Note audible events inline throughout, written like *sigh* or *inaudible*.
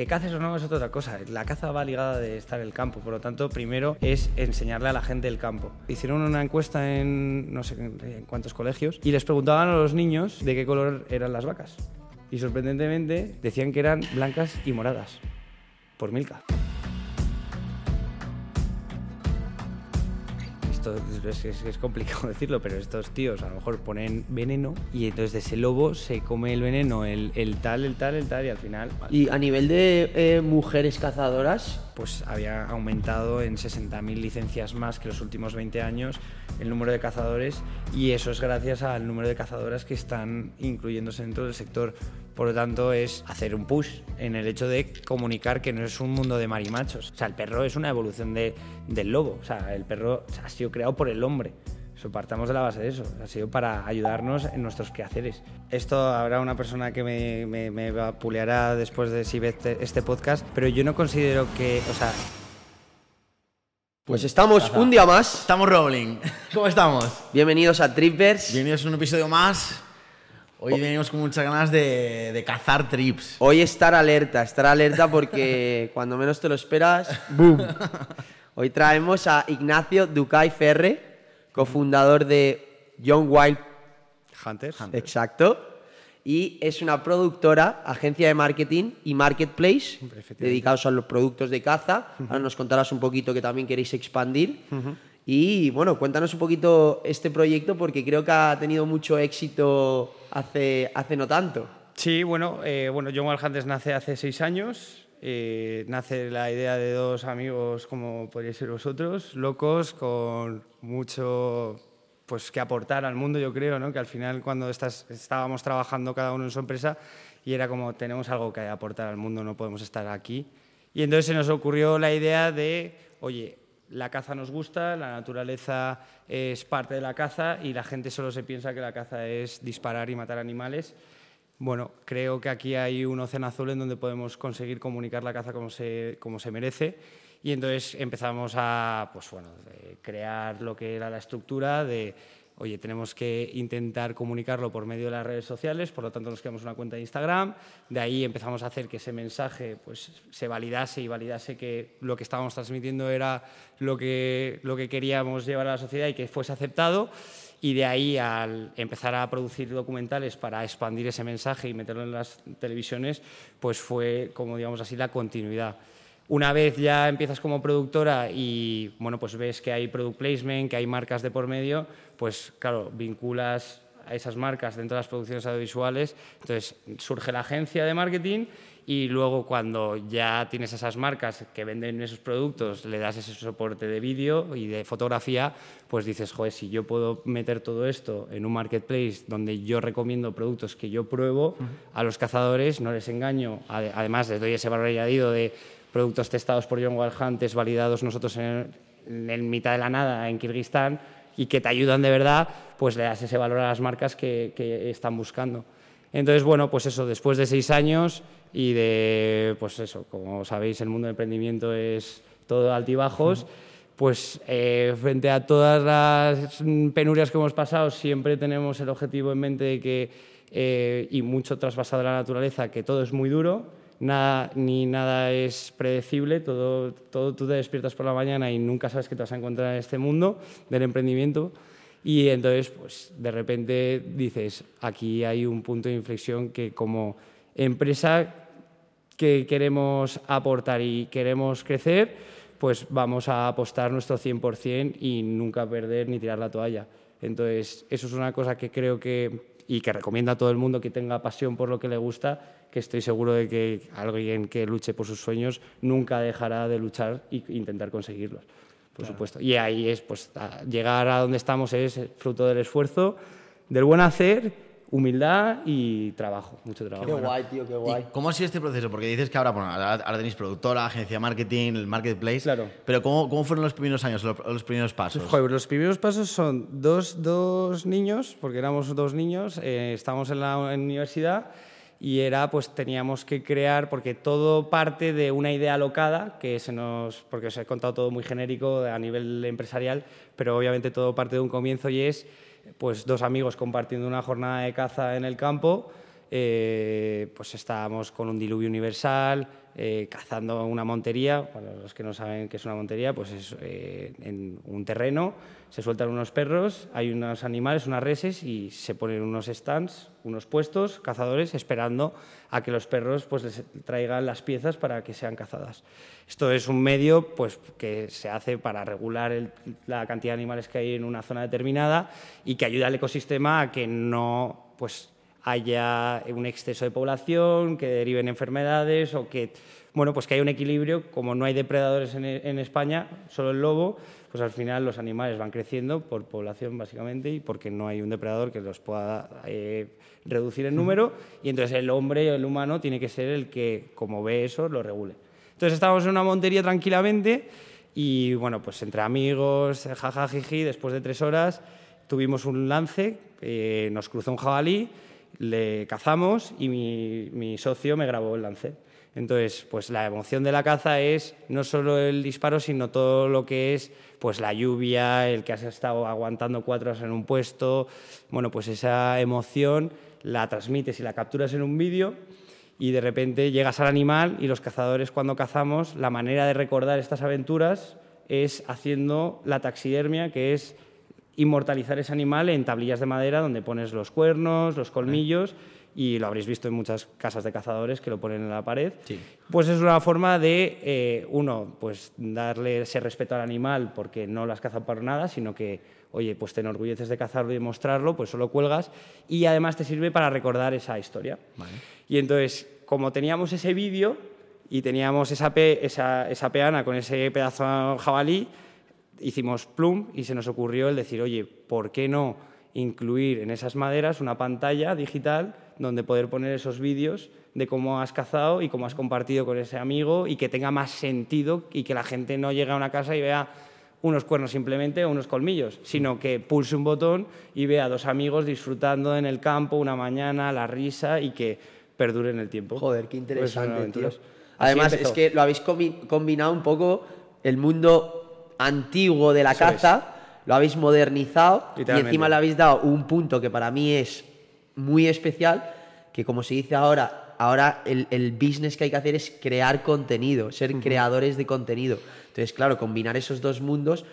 Que caces o no es otra cosa. La caza va ligada de estar en el campo. Por lo tanto, primero es enseñarle a la gente el campo. Hicieron una encuesta en no sé en cuántos colegios y les preguntaban a los niños de qué color eran las vacas. Y sorprendentemente decían que eran blancas y moradas. Por Milka. Esto es, complicado *laughs* decirlo, pero estos tíos a lo mejor ponen veneno y entonces de ese lobo se come el veneno, el, tal, el tal, el tal y al final... Y a nivel de eh, mujeres cazadoras... Pues había aumentado en 60.000 licencias más que los últimos 20 años el número de cazadores y eso es gracias al número de cazadoras que están incluyéndose dentro del sector. Por lo tanto, es hacer un push en el hecho de comunicar que no es un mundo de marimachos. O sea, el perro es una evolución de, del lobo. O sea, el perro ha sido creado por el hombre. Eso, partamos de la base de eso. Ha sido para ayudarnos en nuestros quehaceres. Esto habrá una persona que me, me, me puleará después de si ve este, este podcast, pero yo no considero que, o sea, pues estamos un día más. Estamos rolling. *laughs* ¿Cómo estamos? Bienvenidos a Trippers. Bienvenidos a un episodio más. Hoy venimos con muchas ganas de, cazar trips. Hoy estar alerta, estar alerta porque *laughs* cuando menos te lo esperas, ¡boom! Hoy traemos a Ignacio Ducay Ferre, cofundador de Young Wild Hunters. Exacto. Y es una productora, agencia de marketing y marketplace dedicados a los productos de caza. Ahora nos contarás un poquito que también queréis expandir. Y bueno, cuéntanos un poquito este proyecto porque creo que ha tenido mucho éxito hace, hace no tanto. Sí, bueno, eh, bueno John Hunters nace hace seis años. Eh, nace la idea de dos amigos como podríais ser vosotros, locos, con mucho pues, que aportar al mundo, yo creo, ¿no? que al final cuando estábamos trabajando cada uno en su empresa y era como tenemos algo que aportar al mundo, no podemos estar aquí. Y entonces se nos ocurrió la idea de, oye, la caza nos gusta, la naturaleza es parte de la caza y la gente solo se piensa que la caza es disparar y matar animales. Bueno, creo que aquí hay un océano azul en donde podemos conseguir comunicar la caza como se, como se merece. Y entonces empezamos a pues bueno, crear lo que era la estructura de oye, tenemos que intentar comunicarlo por medio de las redes sociales, por lo tanto nos creamos una cuenta de Instagram, de ahí empezamos a hacer que ese mensaje pues, se validase y validase que lo que estábamos transmitiendo era lo que, lo que queríamos llevar a la sociedad y que fuese aceptado, y de ahí al empezar a producir documentales para expandir ese mensaje y meterlo en las televisiones, pues fue, como digamos así, la continuidad. Una vez ya empiezas como productora y bueno, pues ves que hay product placement, que hay marcas de por medio, pues claro, vinculas a esas marcas dentro de las producciones audiovisuales, entonces surge la agencia de marketing y luego cuando ya tienes esas marcas que venden esos productos, le das ese soporte de vídeo y de fotografía, pues dices, joder, si yo puedo meter todo esto en un marketplace donde yo recomiendo productos que yo pruebo, a los cazadores no les engaño, además les doy ese valor añadido de productos testados por John Hunters, validados nosotros en, en, mitad de la nada en Kirguistán y que te ayudan de verdad, pues le das ese valor a las marcas que, que están buscando. Entonces, bueno, pues eso, después de seis años y de, pues eso, como sabéis, el mundo del emprendimiento es todo altibajos, pues eh, frente a todas las penurias que hemos pasado, siempre tenemos el objetivo en mente de que, eh, y mucho trasvasado de la naturaleza, que todo es muy duro, nada, ni nada es predecible, todo, todo tú te despiertas por la mañana y nunca sabes qué te vas a encontrar en este mundo del emprendimiento. Y entonces, pues de repente dices, aquí hay un punto de inflexión que como empresa que queremos aportar y queremos crecer, pues vamos a apostar nuestro 100% y nunca perder ni tirar la toalla. Entonces, eso es una cosa que creo que, y que recomiendo a todo el mundo que tenga pasión por lo que le gusta, que estoy seguro de que alguien que luche por sus sueños nunca dejará de luchar e intentar conseguirlos, por supuesto. Y ahí es, pues, llegar a donde estamos es fruto del esfuerzo, del buen hacer humildad y trabajo, mucho trabajo. Qué guay, tío, qué guay. ¿Cómo ha sido este proceso? Porque dices que ahora, bueno, ahora tenéis productora, agencia de marketing, el marketplace. Claro. Pero ¿cómo, cómo fueron los primeros años, los, primeros pasos? Joder, los primeros pasos son dos, dos niños, porque éramos dos niños, eh, estábamos en la universidad y era pues teníamos que crear porque todo parte de una idea alocada que se nos porque os he contado todo muy genérico a nivel empresarial pero obviamente todo parte de un comienzo y es pues dos amigos compartiendo una jornada de caza en el campo eh, pues estábamos con un diluvio universal eh, cazando una montería, para los que no saben qué es una montería, pues es eh, en un terreno, se sueltan unos perros, hay unos animales, unas reses y se ponen unos stands, unos puestos, cazadores, esperando a que los perros pues, les traigan las piezas para que sean cazadas. Esto es un medio pues, que se hace para regular la cantidad de animales que hay en una zona determinada y que ayuda al ecosistema a que no pues, haya un exceso de población, que deriven enfermedades o que, bueno, pues que haya un equilibrio. Como no hay depredadores en, España, solo el lobo, pues al final los animales van creciendo por población básicamente y porque no hay un depredador que los pueda eh, reducir en número y entonces el hombre o el humano tiene que ser el que, como ve eso, lo regule. Entonces estábamos en una montería tranquilamente y bueno, pues entre amigos, jajajiji, después de tres horas tuvimos un lance, eh, nos cruzó un jabalí le cazamos y mi, socio me grabó el lance. Entonces, pues la emoción de la caza es no solo el disparo, sino todo lo que es pues la lluvia, el que has estado aguantando cuatro horas en un puesto. Bueno, pues esa emoción la transmites y la capturas en un vídeo y de repente llegas al animal y los cazadores cuando cazamos, la manera de recordar estas aventuras es haciendo la taxidermia, que es inmortalizar ese animal en tablillas de madera donde pones los cuernos, los colmillos y lo habréis visto en muchas casas de cazadores que lo ponen en la pared. Pues es una forma de, eh, uno, pues darle ese respeto al animal porque no lo has cazado por nada, sino que, oye, pues te enorgulleces de cazarlo y mostrarlo, pues solo cuelgas y además te sirve para recordar esa historia. Y entonces, como teníamos ese vídeo y teníamos esa, esa, esa peana con ese pedazo jabalí, hicimos plum y se nos ocurrió el decir, oye, ¿por qué no incluir en esas maderas una pantalla digital donde poder poner esos vídeos de cómo has cazado y cómo has compartido con ese amigo y que tenga más sentido y que la gente no llegue a una casa y vea unos cuernos simplemente o unos colmillos, sino que pulse un botón y vea a dos amigos disfrutando en el campo una mañana, la risa y que perdure en el tiempo. Joder, qué pues interesante, Además, es que lo habéis combinado un poco el mundo antiguo de la caza, lo habéis modernizado y encima le habéis dado un punto que para mí es muy especial, que como se dice ahora, ahora el, business que hay que hacer es crear contenido, ser creadores de contenido. Entonces, claro, combinar esos dos mundos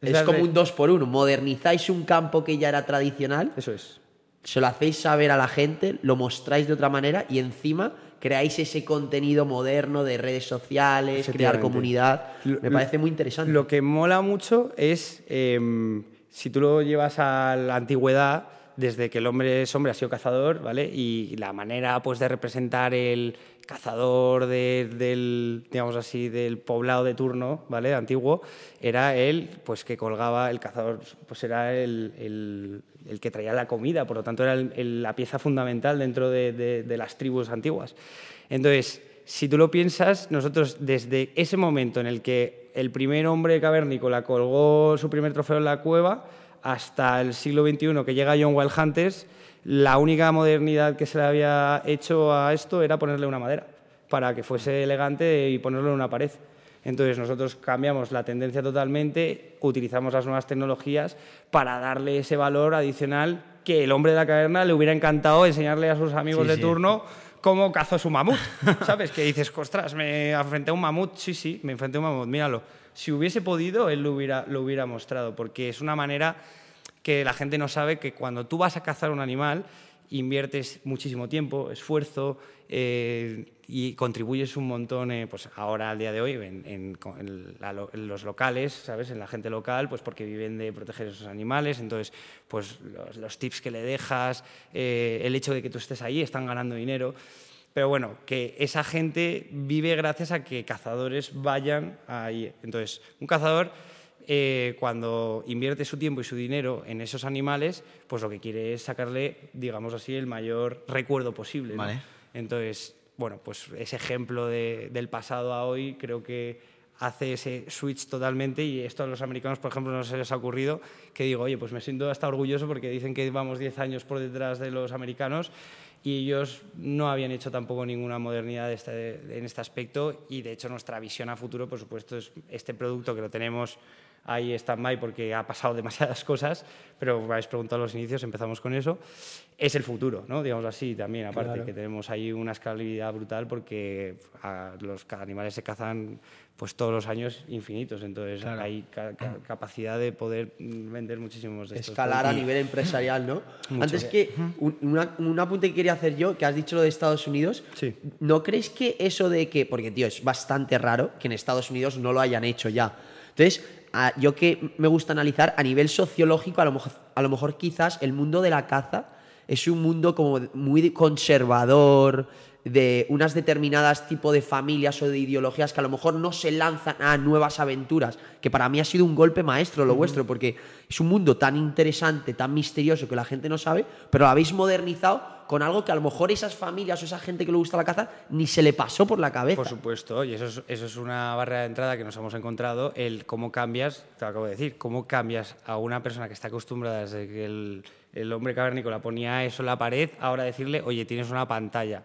es, como un dos por uno. Modernizáis un campo que ya era tradicional. Eso es. Se lo hacéis saber a la gente, lo mostráis de otra manera y encima creáis ese contenido moderno de redes sociales, crear comunidad. Me parece muy interesante. Lo que mola mucho es, em, si tú lo llevas a la antigüedad, desde que el hombre es hombre ha sido cazador, ¿vale? Y la manera pues, de representar el cazador del, digamos así, del poblado de turno, ¿vale? Antiguo, era él, pues que colgaba, el cazador, pues era el, el que traía la comida, por lo tanto era la pieza fundamental dentro de, las tribus antiguas. Entonces, si tú lo piensas, nosotros desde ese momento en el que el primer hombre cavernícola colgó su primer trofeo en la cueva, hasta el siglo XXI que llega John Wild Hunters, la única modernidad que se le había hecho a esto era ponerle una madera, para que fuese elegante y ponerlo en una pared. Entonces nosotros cambiamos la tendencia totalmente, utilizamos las nuevas tecnologías para darle ese valor adicional que el hombre de la caverna le hubiera encantado enseñarle a sus amigos de turno cómo cazó su mamut. *laughs* ¿Sabes? Que dices, ostras, me enfrenté a un mamut. Sí, sí, me enfrenté a un mamut, míralo. Si hubiese podido, él lo hubiera, lo hubiera mostrado, porque es una manera que la gente no sabe que cuando tú vas a cazar un animal, inviertes muchísimo tiempo, esfuerzo eh, y contribuyes un montón, eh, pues ahora al día de hoy, en, los locales, ¿sabes? En la gente local, pues porque viven de proteger esos animales, entonces, pues los, tips que le dejas, eh, el hecho de que tú estés ahí, están ganando dinero. Pero bueno, que esa gente vive gracias a que cazadores vayan ahí. Entonces, un cazador eh, cuando invierte su tiempo y su dinero en esos animales, pues lo que quiere es sacarle, digamos así, el mayor recuerdo posible. Entonces, bueno, pues ese ejemplo del pasado a hoy creo que hace ese switch totalmente y esto a los americanos, por ejemplo, no se les ha ocurrido, que digo, oye, pues me siento hasta orgulloso porque dicen que vamos 10 años por detrás de los americanos y ellos no habían hecho tampoco ninguna modernidad en este aspecto y de hecho nuestra visión a futuro, por supuesto, es este producto que lo tenemos ahí stand-by porque ha pasado *laughs* demasiadas cosas, pero habéis preguntado a los inicios, empezamos con eso. Es el futuro, ¿no? digamos así, también, aparte, que tenemos ahí una escalabilidad brutal porque los animales se cazan pues todos los años infinitos, entonces hay capacidad de poder vender muchísimos de estos. Escalar a nivel empresarial, ¿no? *laughs* Antes que, un, apunte que quería hacer yo, que has dicho lo de Estados Unidos, sí. ¿no crees que eso de que, porque tío, es bastante raro que en Estados Unidos no lo hayan hecho ya? Entonces, yo que me gusta analizar a nivel sociológico, a lo, mejor, a lo mejor quizás el mundo de la caza es un mundo como muy conservador, de unas determinadas tipos de familias o de ideologías que a lo mejor no se lanzan a nuevas aventuras, que para mí ha sido un golpe maestro lo vuestro, porque es un mundo tan interesante, tan misterioso que la gente no sabe, pero lo habéis modernizado con algo que a lo mejor esas familias o esa gente que le gusta la caza ni se le pasó por la cabeza. Por supuesto, y eso es, eso es una barrera de entrada que nos hemos encontrado, el cómo cambias, te lo acabo de decir, cómo cambias a una persona que está acostumbrada desde que el, el hombre cavernícola ponía eso en la pared, ahora decirle, oye, tienes una pantalla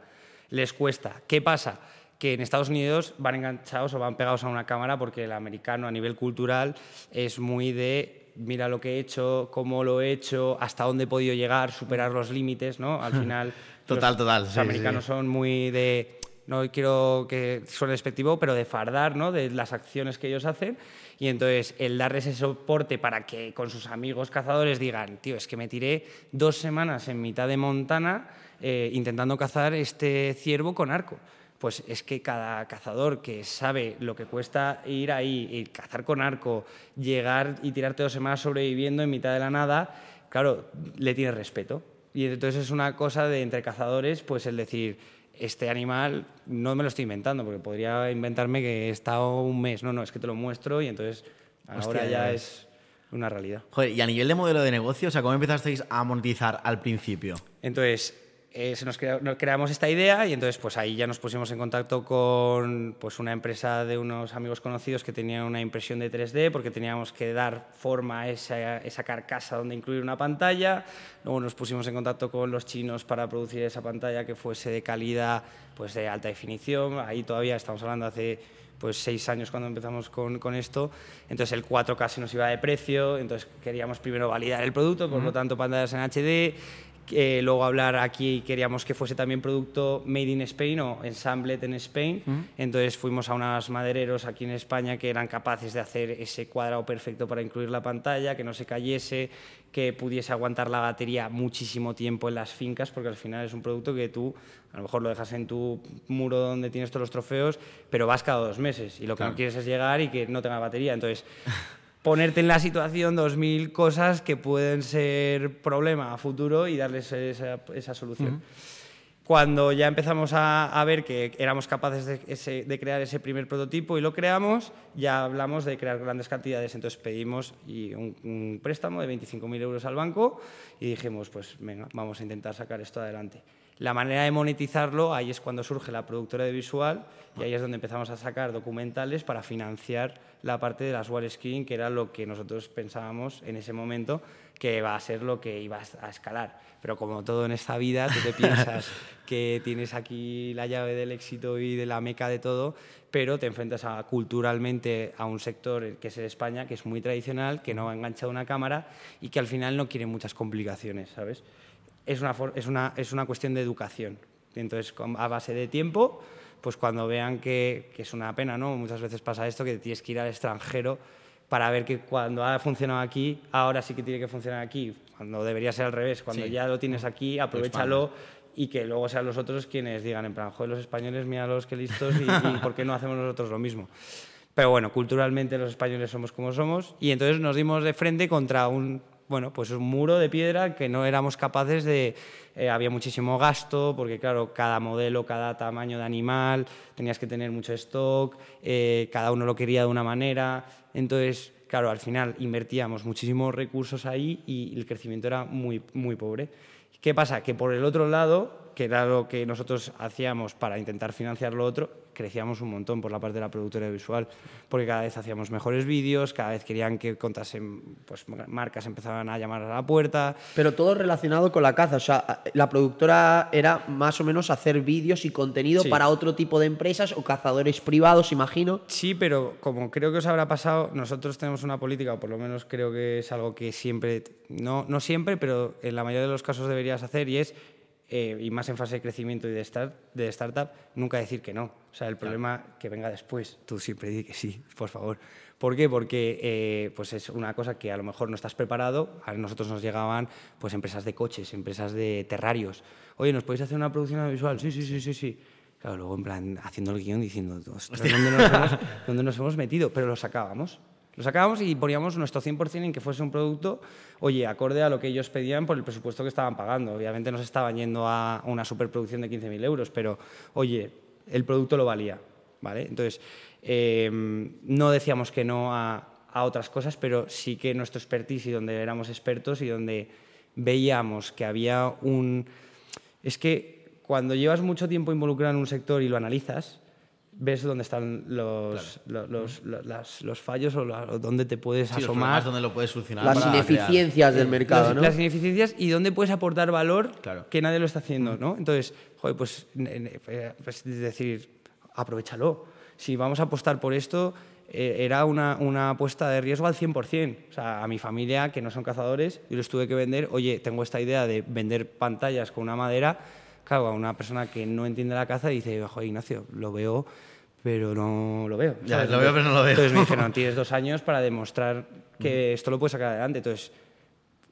les cuesta. ¿Qué pasa? que en Estados Unidos van enganchados o van pegados a una cámara porque el americano a nivel cultural es muy de mira lo que he hecho, cómo lo he hecho, hasta dónde he podido llegar, superar los límites, ¿no? Al final... *laughs* total, total. Los americanos son muy de... No quiero que suene despectivo, pero de fardar, ¿no? De las acciones que ellos hacen. Y entonces el darles ese soporte para que con sus amigos cazadores digan, tío, es que me tiré dos semanas en mitad de Montana eh, intentando cazar este ciervo con arco. Pues es que cada cazador que sabe lo que cuesta ir ahí y cazar con arco, llegar y tirarte dos semanas sobreviviendo en mitad de la nada, claro, le tiene respeto. Y entonces es una cosa de entre cazadores, pues el decir, este animal no me lo estoy inventando, porque podría inventarme que he estado un mes. No, no, es que te lo muestro y entonces ahora ya es una realidad. Joder, y a nivel de modelo de negocio, o sea, ¿cómo empezasteis a monetizar al principio? Entonces, eh, se nos, creamos esta idea y entonces pues ahí ya nos pusimos en contacto con pues una empresa de unos amigos conocidos que tenían una impresión de 3D porque teníamos que dar forma a esa, esa carcasa donde incluir una pantalla. Luego nos pusimos en contacto con los chinos para producir esa pantalla que fuese de calidad, pues de alta definición. Ahí todavía estamos hablando hace pues seis años cuando empezamos con, con, esto, entonces el 4K se nos iba de precio, entonces queríamos primero validar el producto, por lo tanto pantallas en HD, luego hablar aquí queríamos que fuese también producto made in Spain o ensambled en Spain. Entonces fuimos a unos madereros aquí en España que eran capaces de hacer ese cuadrado perfecto para incluir la pantalla, que no se cayese, que pudiese aguantar la batería muchísimo tiempo en las fincas, porque al final es un producto que tú a lo mejor lo dejas en tu muro donde tienes todos los trofeos, pero vas cada dos meses y lo que no quieres es llegar y que no tenga batería. Entonces ponerte en la situación 2.000 cosas que pueden ser problema a futuro y darles esa, solución. Cuando ya empezamos a, ver que éramos capaces de, crear ese primer prototipo y lo creamos, ya hablamos de crear grandes cantidades. Entonces pedimos y un, préstamo de 25.000 euros al banco y dijimos, pues venga, vamos a intentar sacar esto adelante. La manera de monetizarlo, ahí es cuando surge la productora de visual y ahí es donde empezamos a sacar documentales para financiar la parte de las wall screen, que era lo que nosotros pensábamos en ese momento que va a ser lo que iba a escalar. Pero como todo en esta vida, tú te piensas *laughs* que tienes aquí la llave del éxito y de la meca de todo, pero te enfrentas a, culturalmente a un sector que es España, que es muy tradicional, que no ha enganchado una cámara y que al final no quiere muchas complicaciones, ¿sabes? Es una, es una, es una cuestión de educación. Entonces, a base de tiempo, pues cuando vean que, que, es una pena, ¿no? Muchas veces pasa esto, que tienes que ir al extranjero para ver que cuando ha funcionado aquí, ahora sí que tiene que funcionar aquí, cuando debería ser al revés, cuando ya lo tienes aquí, aprovechalo y que luego sean los otros quienes digan, en plan, joder, los españoles, mira los que listos y, y ¿por qué no hacemos nosotros lo mismo? Pero bueno, culturalmente los españoles somos como somos y entonces nos dimos de frente contra un bueno, pues un muro de piedra que no éramos capaces de... Eh, había muchísimo gasto, porque claro, cada modelo, cada tamaño de animal, tenías que tener mucho stock, eh, cada uno lo quería de una manera, entonces, claro, al final invertíamos muchísimos recursos ahí y el crecimiento era muy, muy pobre. ¿Qué pasa? Que por el otro lado, que era lo que nosotros hacíamos para intentar financiar lo otro, crecíamos un montón por la parte de la productora visual, porque cada vez hacíamos mejores vídeos, cada vez querían que contasen, pues marcas empezaban a llamar a la puerta. Pero todo relacionado con la caza, o sea, la productora era más o menos hacer vídeos y contenido para otro tipo de empresas o cazadores privados, imagino. Sí, pero como creo que os habrá pasado, nosotros tenemos una política, o por lo menos creo que es algo que siempre, no, no siempre, pero en la mayoría de los casos deberías hacer y es eh, y más en fase de crecimiento y de, start, de startup, nunca decir que no. O sea, el problema que venga después, tú siempre di que sí, por favor. ¿Por qué? Porque eh, pues es una cosa que a lo mejor no estás preparado. A nosotros nos llegaban pues, empresas de coches, empresas de terrarios. Oye, ¿nos podéis hacer una producción audiovisual? Sí, sí, sí, sí, sí. Claro, luego en plan haciendo el guion diciendo, ¿dónde nos, *laughs* hemos, ¿dónde nos hemos metido? Pero lo sacábamos. Lo sacábamos y poníamos nuestro 100% en que fuese un producto, oye, acorde a lo que ellos pedían por el presupuesto que estaban pagando. Obviamente no se estaban yendo a una superproducción de 15.000 euros, pero, oye, el producto lo valía. ¿vale? Entonces, eh, no decíamos que no a, a otras cosas, pero sí que nuestro expertise y donde éramos expertos y donde veíamos que había un... Es que cuando llevas mucho tiempo involucrado en un sector y lo analizas, ves dónde están los, los, los, fallos o, dónde te puedes sí, asomar. dónde lo puedes solucionar. Las ineficiencias del mercado, ¿no? Las ineficiencias y dónde puedes aportar valor que nadie lo está haciendo, ¿no? Entonces, joder, pues, pues decir, aprovechalo. Si vamos a apostar por esto, eh, era una, una, apuesta de riesgo al 100%. O sea, a mi familia, que no son cazadores, yo les tuve que vender, oye, tengo esta idea de vender pantallas con una madera claro, a una persona que no entiende la caza dice, ojo, Ignacio, lo veo, pero no lo veo. Ya, lo veo, pero no lo veo. Entonces me dijeron, *laughs* tienes dos años para demostrar que esto lo puedes sacar adelante. Entonces,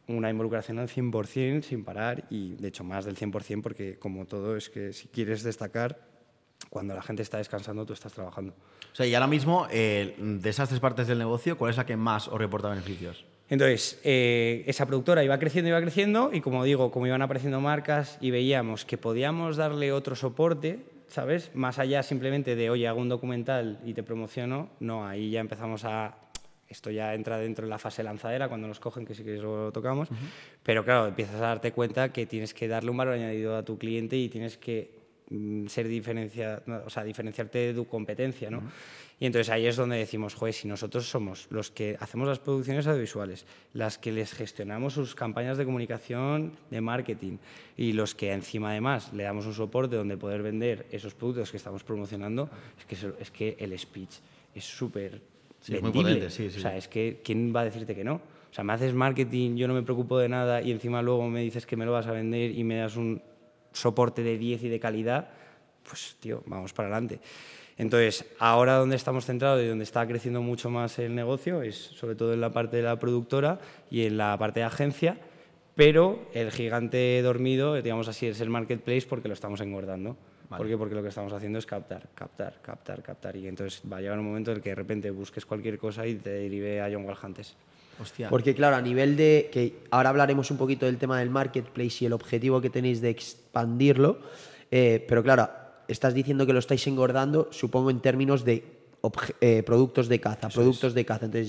una involucración al 100% sin parar y, de hecho, más del 100% porque, como todo, es que si quieres destacar, cuando la gente está descansando, tú estás trabajando. O sea, y ahora mismo, eh, de esas tres partes del negocio, ¿cuál es la que más os reporta beneficios? Entonces, eh, esa productora iba creciendo, iba creciendo, y como digo, como iban apareciendo marcas y veíamos que podíamos darle otro soporte, ¿sabes? Más allá simplemente de, oye, hago un documental y te promociono, no, ahí ya empezamos a... Esto ya entra dentro de la fase lanzadera, cuando nos cogen, que sí que lo tocamos, pero claro, empiezas a darte cuenta que tienes que darle un valor añadido a tu cliente y tienes que mm, ser diferencia, o sea, diferenciarte de tu competencia, ¿no? Y entonces ahí es donde decimos, joder, si nosotros somos los que hacemos las producciones audiovisuales, las que les gestionamos sus campañas de comunicación, de marketing, y los que encima además le damos un soporte donde poder vender esos productos que estamos promocionando, es que, es que el speech es súper sí, muy potente, sí, sí. O sea, es que ¿quién va a decirte que no? O sea, me haces marketing, yo no me preocupo de nada y encima luego me dices que me lo vas a vender y me das un soporte de 10 y de calidad, pues tío, vamos para adelante. Entonces, ahora donde estamos centrados y donde está creciendo mucho más el negocio es sobre todo en la parte de la productora y en la parte de agencia, pero el gigante dormido, digamos así, es el marketplace porque lo estamos engordando. ¿Por qué? Porque lo que estamos haciendo es captar, captar, captar, captar. Y entonces va a llegar un momento en el que de repente busques cualquier cosa y te derive a John Walhantes. Hostia. Porque claro, a nivel de que ahora hablaremos un poquito del tema del marketplace y el objetivo que tenéis de expandirlo, eh, pero claro, estás diciendo que lo estáis engordando, supongo en términos de eh, productos de caza, productos de caza. Entonces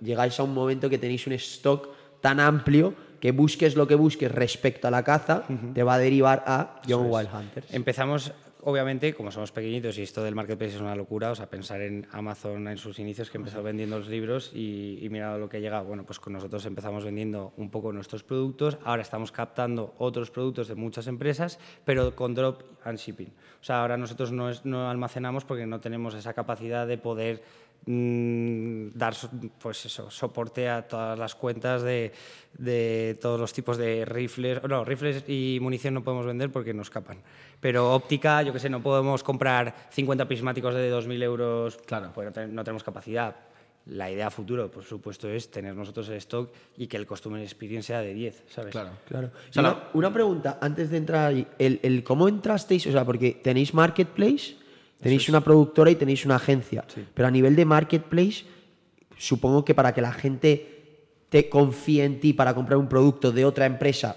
llegáis a un momento que tenéis un stock tan amplio que busques lo que busques respecto a la caza, te va a derivar a Young Wild Hunters. Empezamos obviamente, como somos pequeñitos y esto del marketplace es una locura, o sea, pensar en Amazon en sus inicios que empezó vendiendo los libros y, y mira lo que ha llegado. Bueno, pues con nosotros empezamos vendiendo un poco nuestros productos, ahora estamos captando otros productos de muchas empresas, pero con drop and shipping. O sea, ahora nosotros no, no almacenamos porque no tenemos esa capacidad de poder dar pues eso, soporte a todas las cuentas de, de, todos los tipos de rifles. No, rifles y munición no podemos vender porque nos escapan. Pero óptica, yo que sé, no podemos comprar 50 prismáticos de 2.000 euros, claro, pues no, tenemos capacidad. La idea futuro, por supuesto, es tener nosotros el stock y que el customer experience sea de 10, ¿sabes? Claro, claro. una, pregunta, antes de entrar ahí, el, el, ¿cómo entrasteis? O sea, porque tenéis marketplace, Tenéis una productora y tenéis una agencia. Pero a nivel de marketplace, supongo que para que la gente te confíe en ti para comprar un producto de otra empresa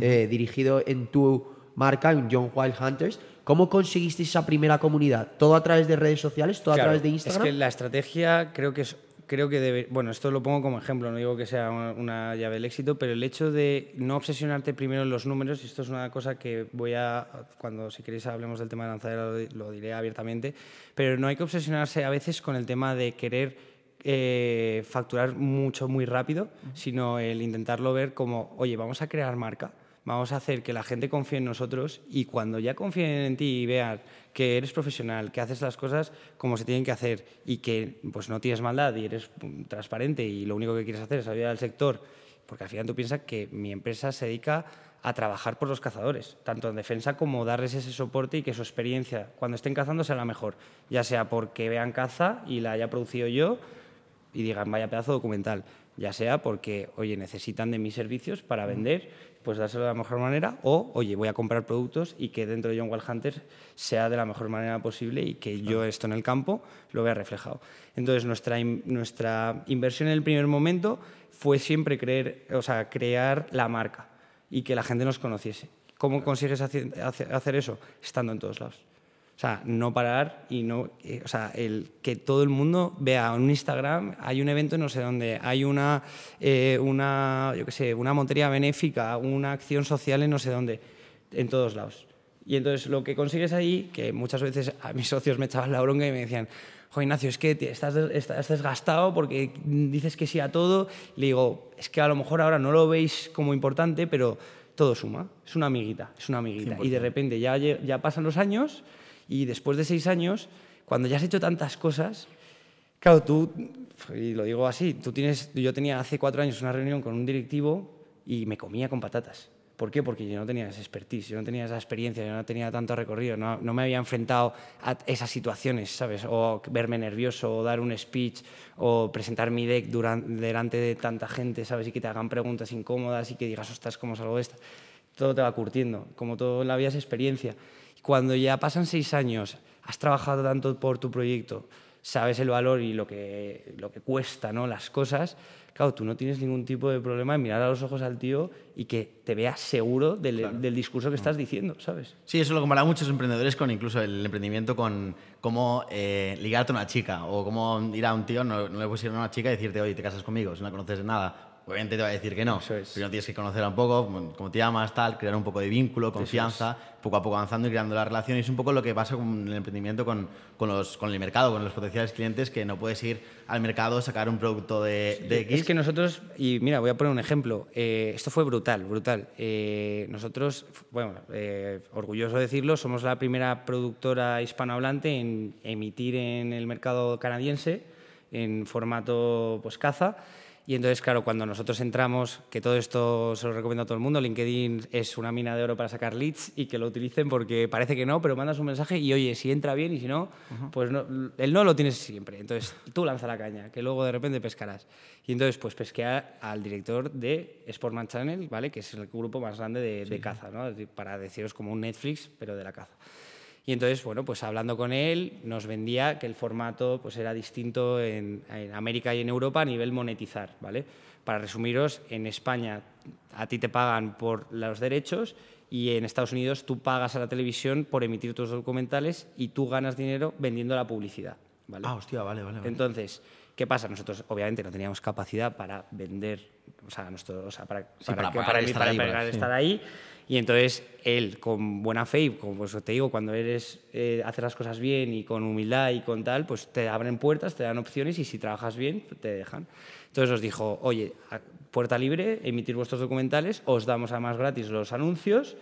eh, dirigido en tu marca, en John Wild Hunters, ¿cómo conseguiste esa primera comunidad? ¿Todo a través de redes sociales? ¿Todo a través de Instagram? Es que la estrategia creo que es creo que debe, bueno, esto lo pongo como ejemplo, no digo que sea una, una llave del éxito, pero el hecho de no obsesionarte primero en los números, y esto es una cosa que voy a, cuando si queréis hablemos del tema de lanzadera lo, lo diré abiertamente, pero no hay que obsesionarse a veces con el tema de querer eh, facturar mucho muy rápido, sino el intentarlo ver como, oye, vamos a crear marca, vamos a hacer que la gente confíe en nosotros y cuando ya confíen en ti y vean que eres profesional, que haces las cosas como se tienen que hacer y que pues no tienes maldad y eres mm, transparente y lo único que quieres hacer es ayudar al sector, porque al final tú piensas que mi empresa se dedica a trabajar por los cazadores, tanto en defensa como darles ese soporte y que su experiencia cuando estén cazando sea la mejor, ya sea porque vean caza y la haya producido yo y digan, vaya pedazo documental, ya sea porque, oye, necesitan de mis servicios para vender, pues dárselo de la mejor manera, o, oye, voy a comprar productos y que dentro de John Wild Hunter sea de la mejor manera posible y que yo esto en el campo lo vea reflejado. Entonces, nuestra, nuestra inversión en el primer momento fue siempre creer, o sea, crear la marca y que la gente nos conociese. ¿Cómo consigues hacer eso? Estando en todos lados. O sea, no parar y no, eh, o sea, el que todo el mundo vea en un Instagram, hay un evento no sé dónde, hay una, eh, una, yo qué sé, una montería benéfica, una acción social en no sé dónde, en todos lados. Y entonces lo que consigues ahí, que muchas veces a mis socios me echaban la bronca y me decían, Joder, Ignacio, es que estás, estás, desgastado porque dices que sí a todo. le digo, es que a lo mejor ahora no lo veis como importante, pero todo suma. Es una amiguita, es una amiguita. Y de repente ya, ya pasan los años y después de seis años, cuando ya has hecho tantas cosas, claro, tú, y lo digo así, tú tienes, yo tenía hace cuatro años una reunión con un directivo y me comía con patatas. ¿Por qué? Porque yo no tenía esa expertise, yo no tenía esa experiencia, yo no tenía tanto recorrido, no, no, me había enfrentado a esas situaciones, ¿sabes? O verme nervioso, o dar un speech, o presentar mi deck durante, delante de tanta gente, ¿sabes? Y que te hagan preguntas incómodas y que digas, ostras, ¿cómo salgo de esta? Todo te va curtiendo, como todo en la vida es experiencia. Cuando ya pasan seis años, has trabajado tanto por tu proyecto, sabes el valor y lo que, lo que cuesta ¿no? las cosas, claro, tú no tienes ningún tipo de problema en mirar a los ojos al tío y que te veas seguro del, del discurso que estás diciendo, ¿sabes? Sí, eso lo comparan muchos emprendedores con incluso el emprendimiento con cómo eh, ligarte a una chica o cómo ir a un tío, no, no le puedes ir a una chica y decirte, oye, te casas conmigo, si no conoces de nada obviamente te va a decir que no. Eso es. Pero tienes que conocerla un poco, cómo te llamas, tal, crear un poco de vínculo, confianza, poco a poco avanzando y creando la relación. Y es un poco lo que pasa con el emprendimiento, con, con, los, con el mercado, con los potenciales clientes, que no puedes ir al mercado, sacar un producto de, de X. Es que nosotros, y mira, voy a poner un ejemplo. Eh, esto fue brutal, brutal. Eh, nosotros, bueno, eh, orgulloso de decirlo, somos la primera productora hispanohablante en emitir en el mercado canadiense en formato pues caza y entonces, claro, cuando nosotros entramos, que todo esto se lo recomiendo a todo el mundo, LinkedIn es una mina de oro para sacar leads y que lo utilicen porque parece que no, pero mandas un mensaje y oye, si entra bien y si no, pues no, el no lo tienes siempre. Entonces, tú lanza la caña, que luego de repente pescarás. Y entonces, pues pesqué al director de Sportman Channel, ¿vale? que es el grupo más grande de, caza, ¿no? para deciros como un Netflix, pero de la caza. Y entonces, bueno, pues hablando con él, nos vendía que el formato pues era distinto en, América y en Europa a nivel monetizar, ¿vale? Para resumiros, en España a ti te pagan por los derechos y en Estados Unidos tú pagas a la televisión por emitir tus documentales y tú ganas dinero vendiendo la publicidad, ¿vale? Ah, hostia, vale, vale. Entonces, ¿qué pasa? Nosotros obviamente no teníamos capacidad para vender, o sea, o sea para, para, estar ahí y entonces él, con buena fe, y como pues te digo, cuando eres, eh, haces las cosas bien y con humildad y con tal, pues te abren puertas, te dan opciones y si trabajas bien, te dejan. Entonces os dijo, oye, puerta libre, emitir vuestros documentales, os damos además gratis los anuncios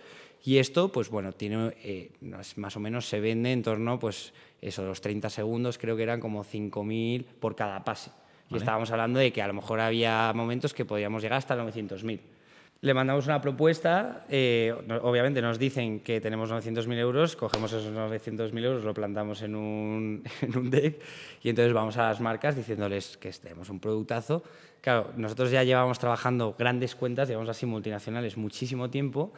y esto, pues bueno, tiene, eh, más o menos se vende en torno, pues eso, los 30 segundos, creo que eran como 5.000 por cada pase. Y estábamos hablando de que a lo mejor había momentos que podíamos llegar hasta 900.000. Le mandamos una propuesta, eh, obviamente nos dicen que tenemos 900.000 euros, cogemos esos 900.000 euros, lo plantamos en un, *laughs* en un deck y entonces vamos a las marcas diciéndoles que tenemos un productazo. Claro, nosotros ya llevamos trabajando grandes cuentas, llevamos así multinacionales muchísimo tiempo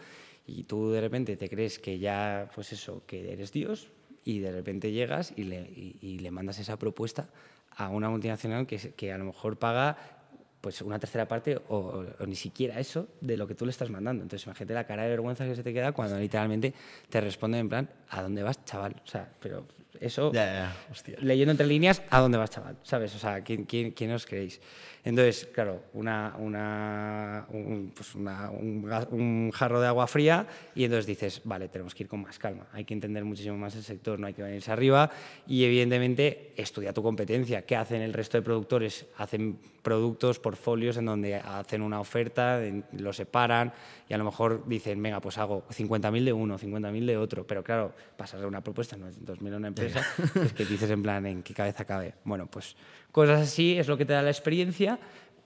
y tú de repente te crees que ya, pues eso, que eres Dios y de repente llegas y le, y, le mandas esa propuesta a una multinacional que, que a lo mejor paga pues una tercera parte o, ni siquiera eso de lo que tú le estás mandando. Entonces imagínate la cara de vergüenza que se te queda cuando literalmente te responden en plan, ¿a dónde vas, chaval? O sea, pero eso, Ya, ya, leyendo entre líneas, ¿a dónde vas, chaval? ¿Sabes? O sea, ¿quién, quién, quién os creéis? Entonces, claro, una, una, un, pues una- un jarro de agua fría y entonces dices, vale, tenemos que ir con más calma, hay que entender muchísimo más el sector, no hay que venirse arriba y evidentemente estudia tu competencia. ¿Qué hacen el resto de productores? Hacen productos, portfolios en donde hacen una oferta, lo separan y a lo mejor dicen, venga, pues hago 50.000 de uno, 50.000 de otro, pero claro, pasas de una propuesta, no es 2.000 a una empresa, es que dices en plan, ¿en qué cabeza cabe? Bueno, pues cosas así es lo que te da la experiencia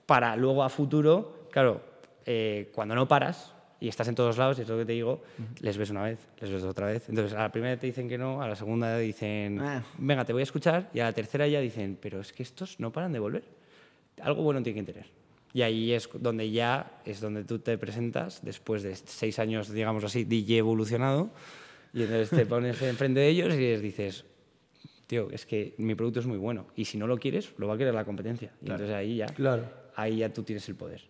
para luego a futuro, claro, eh, cuando no paras y estás en todos lados, y es lo que te digo, les ves una vez, les ves otra vez. Entonces, a la primera te dicen que no, a la segunda dicen, Eh. venga, te voy a escuchar, y a la tercera ya dicen, pero es que estos no paran de volver. Algo bueno tienen que tener. Y ahí es donde ya es donde tú te presentas, después de seis años, digamos así, DJ evolucionado, y entonces te *laughs* pones enfrente de ellos y les dices, tío, es que mi producto es muy bueno, y si no lo quieres, lo va a querer la competencia. Y entonces ahí ya, Claro. ahí ya tú tienes el poder.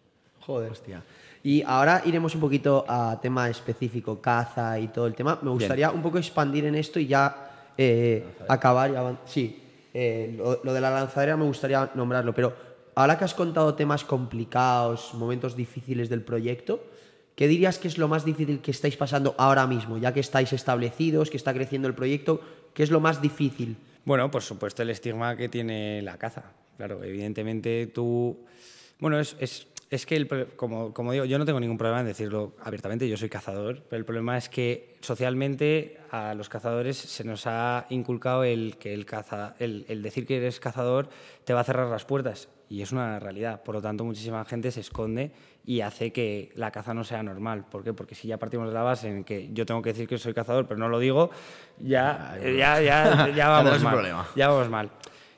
Joder. Hostia. Y ahora iremos un poquito a tema específico, caza y todo el tema. Me gustaría un poco expandir en esto y ya eh, acabar. y avan- sí, eh, lo, lo de la lanzadera me gustaría nombrarlo, pero ahora que has contado temas complicados, momentos difíciles del proyecto, ¿qué dirías que es lo más difícil que estáis pasando ahora mismo? Ya que estáis establecidos, que está creciendo el proyecto, ¿qué es lo más difícil? Bueno, por supuesto, el estigma que tiene la caza. Claro, evidentemente tú. Bueno, es, es, es que, el como, como digo, yo no tengo ningún problema en decirlo abiertamente, yo soy cazador, pero el problema es que socialmente a los cazadores se nos ha inculcado el que el, caza, el, el decir que eres cazador te va a cerrar las puertas. Y es una realidad. Por lo tanto, muchísima gente se esconde y hace que la caza no sea normal. ¿Por qué? Porque si ya partimos de la base en que yo tengo que decir que soy cazador, pero no lo digo, ya, ya, ya, ya *laughs* vamos mal. problema. Ya vamos mal.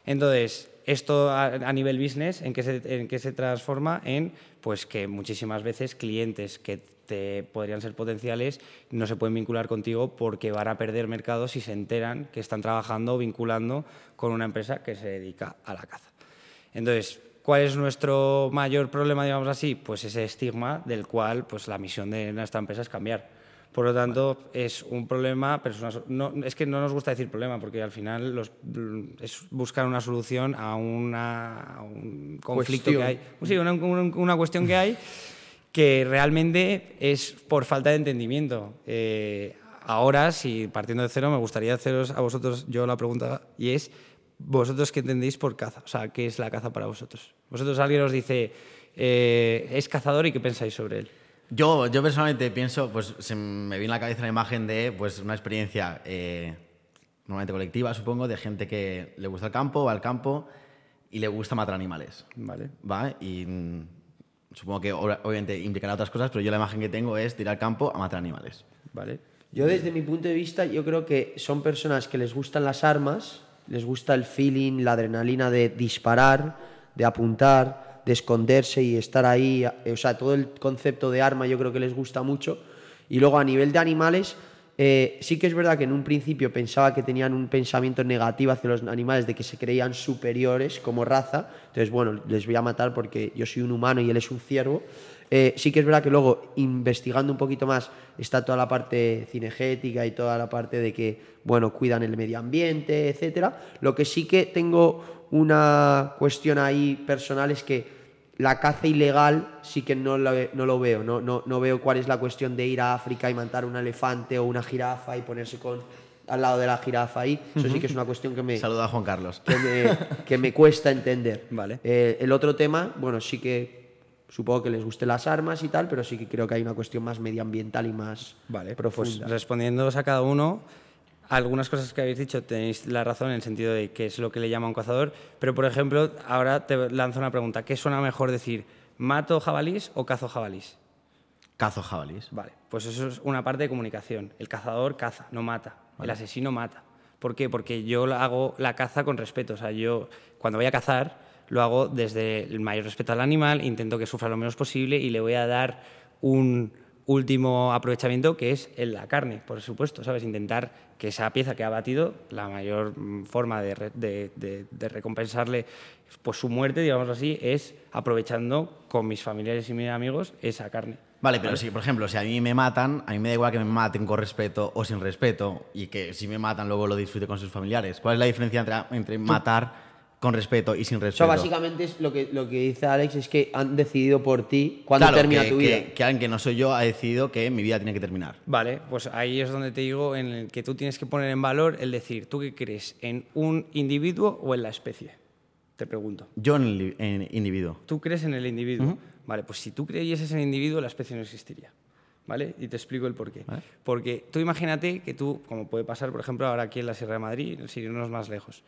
Entonces, esto a, a nivel business, ¿en qué, se, ¿en qué se transforma? En pues que muchísimas veces clientes que te podrían ser potenciales no se pueden vincular contigo porque van a perder mercado si se enteran que están trabajando o vinculando con una empresa que se dedica a la caza. Entonces, ¿cuál es nuestro mayor problema, digamos así? Pues ese estigma del cual pues, la misión de nuestra empresa es cambiar. Por lo tanto, es un problema, pero es, una no, es que no nos gusta decir problema, porque al final los- es buscar una solución a, una, a un conflicto Cuestión. que hay. Sí, una, una- una cuestión que hay que realmente es por falta de entendimiento. Eh, ahora, si partiendo de cero, me gustaría haceros a vosotros yo la pregunta, y es, ¿vosotros qué entendéis por caza? O sea, ¿qué es la caza para vosotros? Vosotros alguien os dice, eh, es cazador y qué pensáis sobre él. Yo, yo personalmente pienso, pues se me viene en la cabeza la imagen de pues, una experiencia eh, normalmente colectiva, supongo, de gente que le gusta el campo, va al campo y le gusta matar animales. Vale. ¿Va? Y mm, supongo que obviamente implicará otras cosas, pero yo la imagen que tengo es de ir al campo a matar animales. Vale. Yo desde mi punto de vista, yo creo que son personas que les gustan las armas, les gusta el feeling, la adrenalina de disparar, de apuntar, de esconderse y estar ahí. eh, O sea, todo el concepto de arma yo creo que les gusta mucho. Y luego a nivel de animales, eh, sí que es verdad que en un principio pensaba que tenían un pensamiento negativo hacia los animales, de que se creían superiores como raza. Entonces, bueno, les voy a matar porque yo soy un humano y él es un ciervo. Eh, sí que es verdad que luego, investigando un poquito más, está toda la parte cinegética y toda la parte de que, bueno, cuidan el medio ambiente, etcétera. Lo que sí que tengo una cuestión ahí personal es que la caza ilegal sí que no lo, no lo veo. No, no, no veo cuál es la cuestión de ir a África y matar un elefante o una jirafa y ponerse con, al lado de la jirafa ahí. Eso sí que es una cuestión que me, Saluda a Juan Carlos. que me, que me cuesta entender. *laughs* Vale. Eh, el otro tema, bueno, sí que supongo que les gusten las armas y tal, pero sí que creo que hay una cuestión más medioambiental y más Vale, pues profunda. respondiéndoos a cada uno, algunas cosas que habéis dicho tenéis la razón en el sentido de qué es lo que le llama un cazador, pero por ejemplo, ahora te lanzo una pregunta, ¿qué suena mejor decir, mato jabalís o cazo jabalís? Cazo jabalís. Vale, pues eso es una parte de comunicación. El cazador caza, no mata. El asesino mata. ¿Por qué? Porque yo hago la caza con respeto. O sea, yo cuando voy a cazar lo hago desde el mayor respeto al animal, intento que sufra lo menos posible y le voy a dar un, último aprovechamiento que es en la carne, por supuesto, ¿sabes? Intentar que esa pieza que ha batido, la mayor mm, forma de, de, recompensarle pues, su muerte, digamos así, es aprovechando con mis familiares y mis amigos esa carne. Vale, pero si, por ejemplo, si a mí me matan, a mí me da igual que me maten con respeto o sin respeto y que si me matan luego lo disfrute con sus familiares. ¿Cuál es la diferencia entre, entre matar con respeto y sin respeto. O sea, básicamente es lo que, lo que dice Alex es que han decidido por ti cuándo termina tu vida. Que, que, alguien que no soy yo ha decidido que mi vida tiene que terminar. Vale, pues ahí es donde te digo en el que tú tienes que poner en valor el decir, ¿tú qué crees? ¿En un individuo o en la especie? Te pregunto. Yo en el individuo. ¿Tú crees en el individuo? Vale, pues si tú creyeses en el individuo, la especie no existiría. ¿Vale? Y te explico el porqué. Porque tú imagínate que tú, como puede pasar, por ejemplo, ahora aquí en la Sierra de Madrid, si no es más lejos,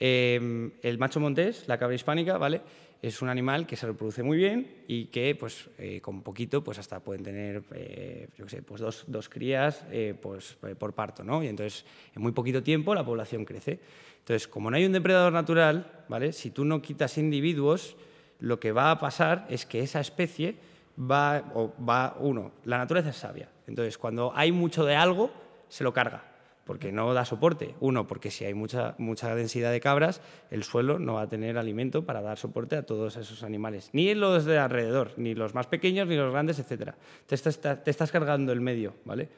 Em, el macho montés, la cabra hispánica, ¿vale? Es un animal que se reproduce muy bien y que, pues, eh, con poquito, pues hasta pueden tener, eh, yo qué sé, pues dos, dos crías eh, pues, por parto, ¿no? Y entonces, en muy poquito tiempo, la población crece. Entonces, como no hay un depredador natural, ¿vale? Si tú no quitas individuos, lo que va a pasar es que esa especie va, o va, uno, la naturaleza es sabia. Entonces, cuando hay mucho de algo, se lo carga porque no da soporte. Uno, porque si hay mucha, mucha densidad de cabras, el suelo no va a tener alimento para dar soporte a todos esos animales, ni los de alrededor, ni los más pequeños, ni los grandes, etc. Te, te estás cargando el medio, ¿vale?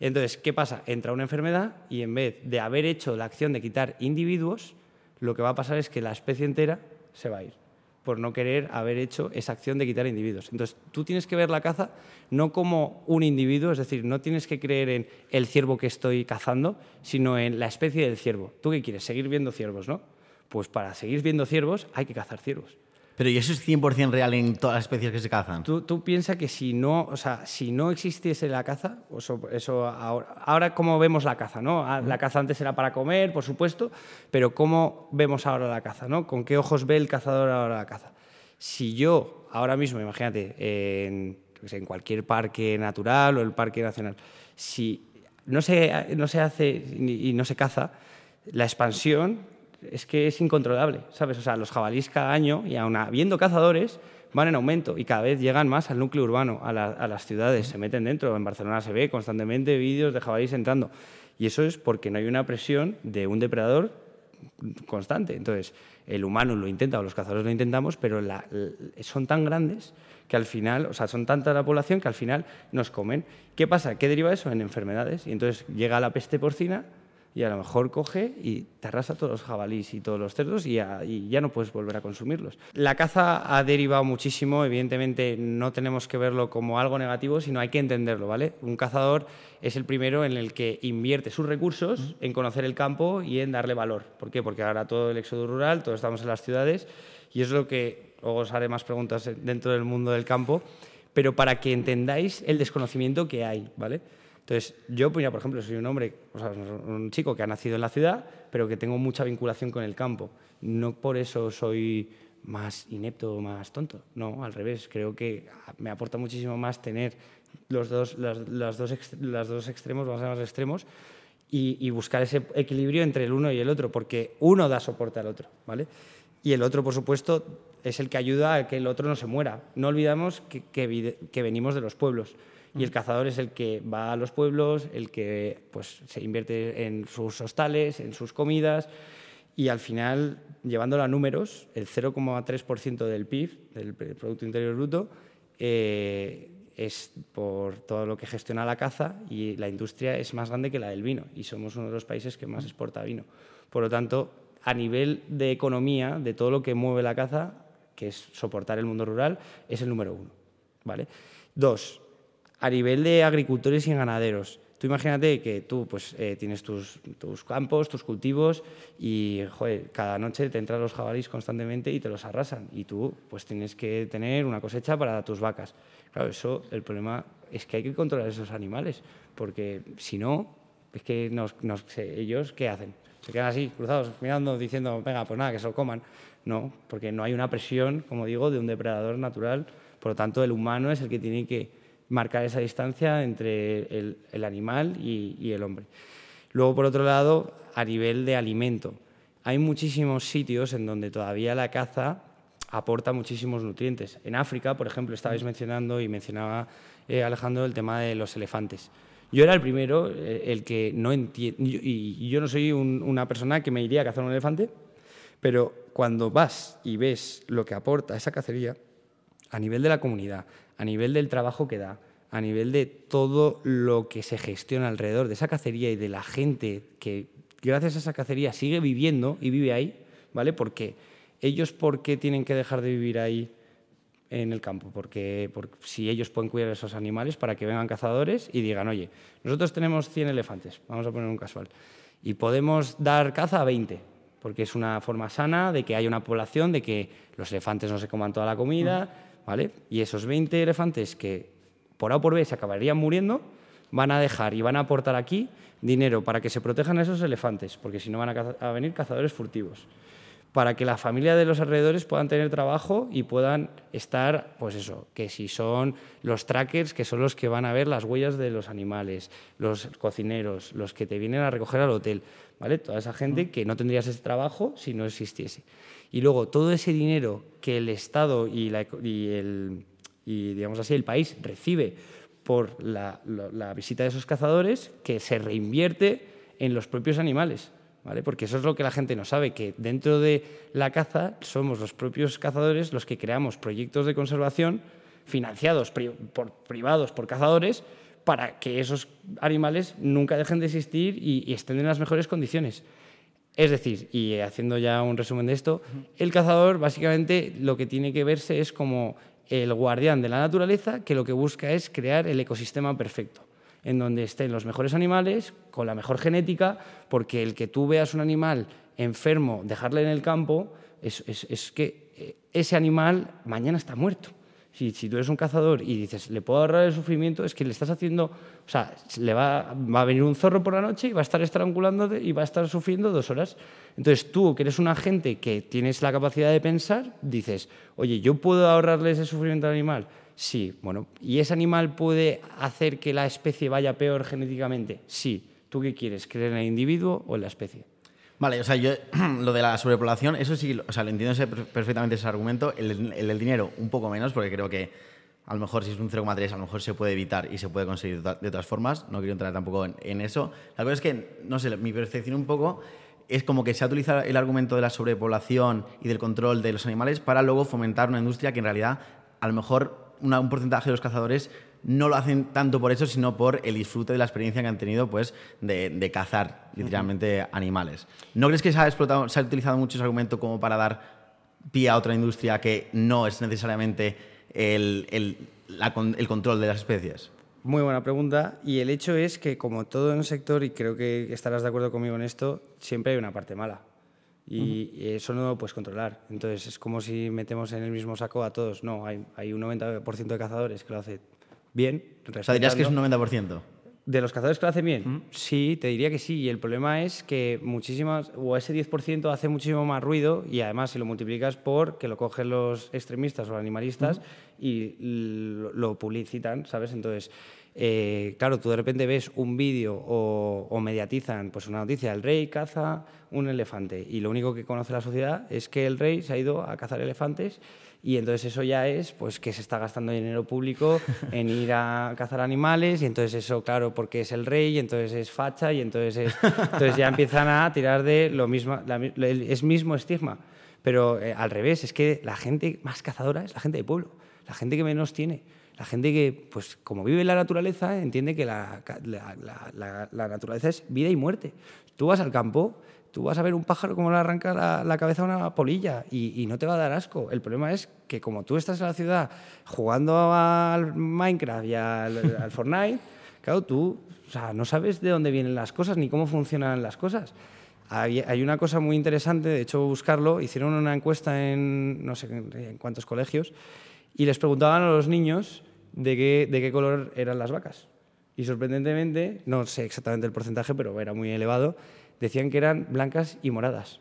Entonces, ¿qué pasa? Entra una enfermedad y en vez de haber hecho la acción de quitar individuos, lo que va a pasar es que la especie entera se va a ir por no querer haber hecho esa acción de quitar individuos. Entonces, tú tienes que ver la caza no como un individuo, es decir, no tienes que creer en el ciervo que estoy cazando, sino en la especie del ciervo. ¿Tú qué quieres? Seguir viendo ciervos, ¿no? Pues para seguir viendo ciervos hay que cazar ciervos. Pero ¿y eso es 100% real en todas las especies que se cazan? Tú, tú piensas que si no, o sea, si no existiese la caza, eso, eso ahora, ahora cómo vemos la caza, ¿no? Ah, la caza antes era para comer, por supuesto, pero ¿cómo vemos ahora la caza, ¿no? ¿Con qué ojos ve el cazador ahora la caza? Si yo, ahora mismo, imagínate, en, en cualquier parque natural o el parque nacional, si no se, no se hace y no se caza, la expansión es que es incontrolable, ¿sabes? O sea, los jabalíes cada año, y aún habiendo cazadores, van en aumento y cada vez llegan más al núcleo urbano, a, las ciudades, se meten dentro. En Barcelona se ve constantemente vídeos de jabalíes entrando. Y eso es porque no hay una presión de un depredador constante. Entonces, el humano lo intenta o los cazadores lo intentamos, pero son tan grandes que al final, o sea, son tanta la población que al final nos comen. ¿Qué pasa? ¿Qué deriva eso? En enfermedades. Y entonces llega la peste porcina y a lo mejor coge y te arrasa todos los jabalíes y todos los cerdos y ya, no puedes volver a consumirlos. La caza ha derivado muchísimo, evidentemente no tenemos que verlo como algo negativo, sino hay que entenderlo, ¿vale? Un cazador es el primero en el que invierte sus recursos en conocer el campo y en darle valor. ¿Por qué? Porque ahora todo el éxodo rural, todos estamos en las ciudades y es lo que, luego os haré más preguntas dentro del mundo del campo, pero para que entendáis el desconocimiento que hay, ¿vale? Entonces, yo, pues, por ejemplo, soy un hombre, o sea, un chico que ha nacido en la ciudad, pero que tengo mucha vinculación con el campo. No por eso soy más inepto o más tonto. No, al revés. Creo que me aporta muchísimo más tener los dos, las, dos, las dos extremos, vamos a los extremos, y, y, buscar ese equilibrio entre el uno y el otro, porque uno da soporte al otro, ¿vale? Y el otro, por supuesto, es el que ayuda a que el otro no se muera. No olvidamos que, que venimos de los pueblos y el cazador es el que va a los pueblos, el que pues, se invierte en sus hostales, en sus comidas y al final, llevándolo a números, el 0,3% del PIB, del Producto Interior Bruto, eh, es por todo lo que gestiona la caza y la industria es más grande que la del vino y somos uno de los países que más exporta vino. Por lo tanto, a nivel de economía, de todo lo que mueve la caza, que es soportar el mundo rural, es el número uno. ¿vale? Dos, a nivel de agricultores y ganaderos. Tú imagínate que tú pues, eh, tienes tus, campos, tus cultivos y cada noche te entran los jabalíes constantemente y te los arrasan y tú pues, tienes que tener una cosecha para tus vacas. Claro, eso, el problema es que hay que controlar esos animales porque si no, es que ellos, ¿qué hacen? Se quedan así, cruzados, mirando, diciendo, venga, pues nada, que se lo coman. No, porque no hay una presión, como digo, de un depredador natural. Por lo tanto, el humano es el que tiene que marcar esa distancia entre el, animal y, el hombre. Luego, por otro lado, a nivel de alimento, hay muchísimos sitios en donde todavía la caza aporta muchísimos nutrientes. En África, por ejemplo, estabais mencionando y mencionaba eh, Alejandro el tema de los elefantes. Yo era el primero, eh, el que no entiende, y yo no soy una persona que me iría a cazar un elefante, pero cuando vas y ves lo que aporta esa cacería, a nivel de la comunidad, a nivel del trabajo que da, a nivel de todo lo que se gestiona alrededor de esa cacería y de la gente que gracias a esa cacería sigue viviendo y vive ahí, ¿vale? Porque ellos, ¿por qué tienen que dejar de vivir ahí en el campo? Porque, si ellos pueden cuidar a esos animales para que vengan cazadores y digan, oye, nosotros tenemos 100 elefantes, vamos a poner un casual, y podemos dar caza a 20, porque es una forma sana de que haya una población, de que los elefantes no se coman toda la comida, Y esos 20 elefantes que por A o por B se acabarían muriendo, van a dejar y van a aportar aquí dinero para que se protejan esos elefantes, porque si no van a, venir cazadores furtivos. Para que la familia de los alrededores puedan tener trabajo y puedan estar, pues eso, que si son los trackers, que son los que van a ver las huellas de los animales, los cocineros, los que te vienen a recoger al hotel, ¿vale? Toda esa gente que no tendrías ese trabajo si no existiese. Y luego todo ese dinero que el Estado y, el, digamos así, el país recibe por la, visita de esos cazadores que se reinvierte en los propios animales. ¿Vale? Porque eso es lo que la gente no sabe, que dentro de la caza somos los propios cazadores los que creamos proyectos de conservación financiados por privados por cazadores para que esos animales nunca dejen de existir y, estén en las mejores condiciones. Es decir, y haciendo ya un resumen de esto, el cazador básicamente lo que tiene que verse es como el guardián de la naturaleza que lo que busca es crear el ecosistema perfecto, en donde estén los mejores animales, con la mejor genética, porque el que tú veas un animal enfermo, dejarle en el campo, es, es que eh, ese animal mañana está muerto. Si, tú eres un cazador y dices, le puedo ahorrar el sufrimiento, es que le estás haciendo, o sea, le va, va a venir un zorro por la noche y va a estar estrangulándote y va a estar sufriendo dos horas. Entonces tú, que eres un agente que tienes la capacidad de pensar, dices, oye, ¿yo puedo ahorrarle ese sufrimiento al animal? Sí, bueno, ¿y ese animal puede hacer que la especie vaya peor genéticamente? Sí. ¿Tú qué quieres? ¿Creer en el individuo o en la especie? Vale, o sea, yo *clears throat* lo de la sobrepoblación, eso sí, o sea, le entiendo perfectamente ese argumento. El, el, dinero, un poco menos, porque creo que a lo mejor si es un 0,3, a lo mejor se puede evitar y se puede conseguir de otras formas. No quiero entrar tampoco en, eso. La cosa es que, no sé, mi percepción un poco es como que se ha utilizado el argumento de la sobrepoblación y del control de los animales para luego fomentar una industria que en realidad a lo mejor un porcentaje de los cazadores no lo hacen tanto por eso, sino por el disfrute de la experiencia que han tenido pues, de, cazar literalmente animales. ¿No crees que se ha, explotado, se ha utilizado mucho ese argumento como para dar pie a otra industria que no es necesariamente el, el, control de las especies? Muy buena pregunta. Y el hecho es que, como todo en el sector, y creo que estarás de acuerdo conmigo en esto, siempre hay una parte mala. Y eso no lo puedes controlar. Entonces, es como si metemos en el mismo saco a todos. No, hay, hay un 90% de cazadores que lo hace bien. O sea, dirías que es un 90%. ¿De los cazadores que lo hacen bien? Sí, te diría que sí. Y el problema es que muchísimas, o ese 10% hace muchísimo más ruido y además si lo multiplicas por que lo cogen los extremistas o animalistas y lo, publicitan, ¿sabes? Entonces, eh, claro, tú de repente ves un vídeo o, o, mediatizan pues una noticia, el rey caza un elefante y lo único que conoce la sociedad es que el rey se ha ido a cazar elefantes y entonces eso ya es pues que se está gastando dinero público *laughs* en ir a cazar animales y entonces eso claro porque es el rey y entonces es facha y entonces entonces ya empiezan a tirar de lo mismo es mismo estigma. Pero eh, al revés es que la gente más cazadora es la gente de pueblo la gente que menos tiene la gente que pues como vive en la naturaleza entiende que la, la, la naturaleza es vida y muerte. Tú vas al campo Tú vas a ver un pájaro como le arranca la, cabeza a una polilla y, no te va a dar asco. El problema es que como tú estás en la ciudad jugando al Minecraft y al, Fortnite, claro, tú no sabes de dónde vienen las cosas ni cómo funcionan las cosas. Hay, una cosa muy interesante, de hecho buscarlo, hicieron una encuesta en no sé en cuántos colegios y les preguntaban a los niños de qué, de qué color eran las vacas. Y sorprendentemente, no sé exactamente el porcentaje, pero era muy elevado, decían que eran blancas y moradas.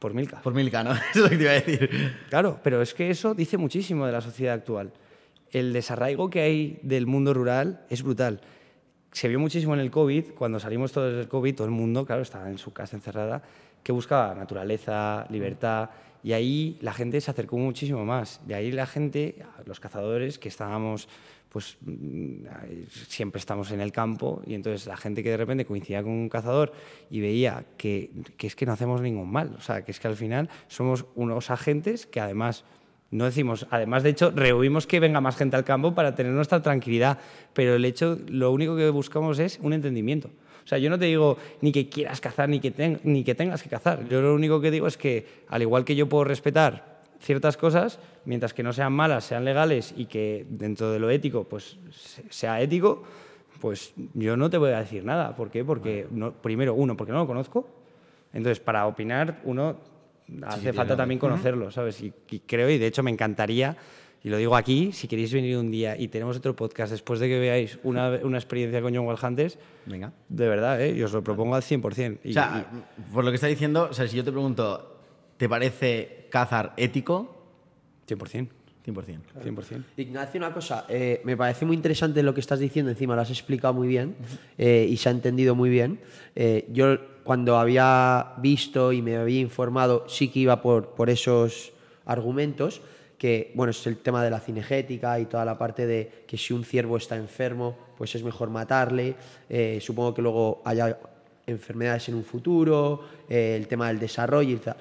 Por Milka. Por Milka, ¿no? *laughs* Eso es lo que te iba a decir. Claro, pero es que eso dice muchísimo de la sociedad actual. El desarraigo que hay del mundo rural es brutal. Se vio muchísimo en el COVID, cuando salimos todos del COVID, todo el mundo, claro, estaba en su casa encerrada, que buscaba naturaleza, libertad, Y ahí la gente se acercó muchísimo más. De ahí la gente, los cazadores que estábamos, pues mm, siempre estamos en el campo y entonces la gente que de repente coincidía con un cazador y veía que, que es que no hacemos ningún mal. O sea, que es que al final somos unos agentes que además no decimos, además de hecho, rehuimos que venga más gente al campo para tener nuestra tranquilidad, pero el hecho, lo único que buscamos es un entendimiento. O sea, yo no te digo ni que quieras cazar ni que, ni que tengas que cazar. Yo lo único que digo es que, al igual que yo puedo respetar ciertas cosas, mientras que no sean malas, sean legales y que dentro de lo ético pues sea ético, pues yo no te voy a decir nada. ¿Por qué? Porque, primero, uno, porque no lo conozco. Entonces, para opinar, uno hace falta también conocerlo, ¿sabes? Y, creo, y de hecho me encantaría, y lo digo aquí, si queréis venir un día y tenemos otro podcast después de que veáis una, una experiencia con John Hunters, Venga. de verdad, ¿eh? y os lo propongo al 100%. o sea, por lo que está diciendo, o sea, si yo te pregunto, ¿te parece cazar ético? 100%. 100%. 100%. Ignacio, una cosa, eh, me parece muy interesante lo que estás diciendo, encima lo has explicado muy bien eh, y se ha entendido muy bien. Eh, yo cuando había visto y me había informado, sí que iba por, por esos argumentos, que bueno, es el tema de la cinegética y toda la parte de que si un ciervo está enfermo, pues es mejor matarle. supongo que luego haya enfermedades en un futuro, el tema del desarrollo y tal.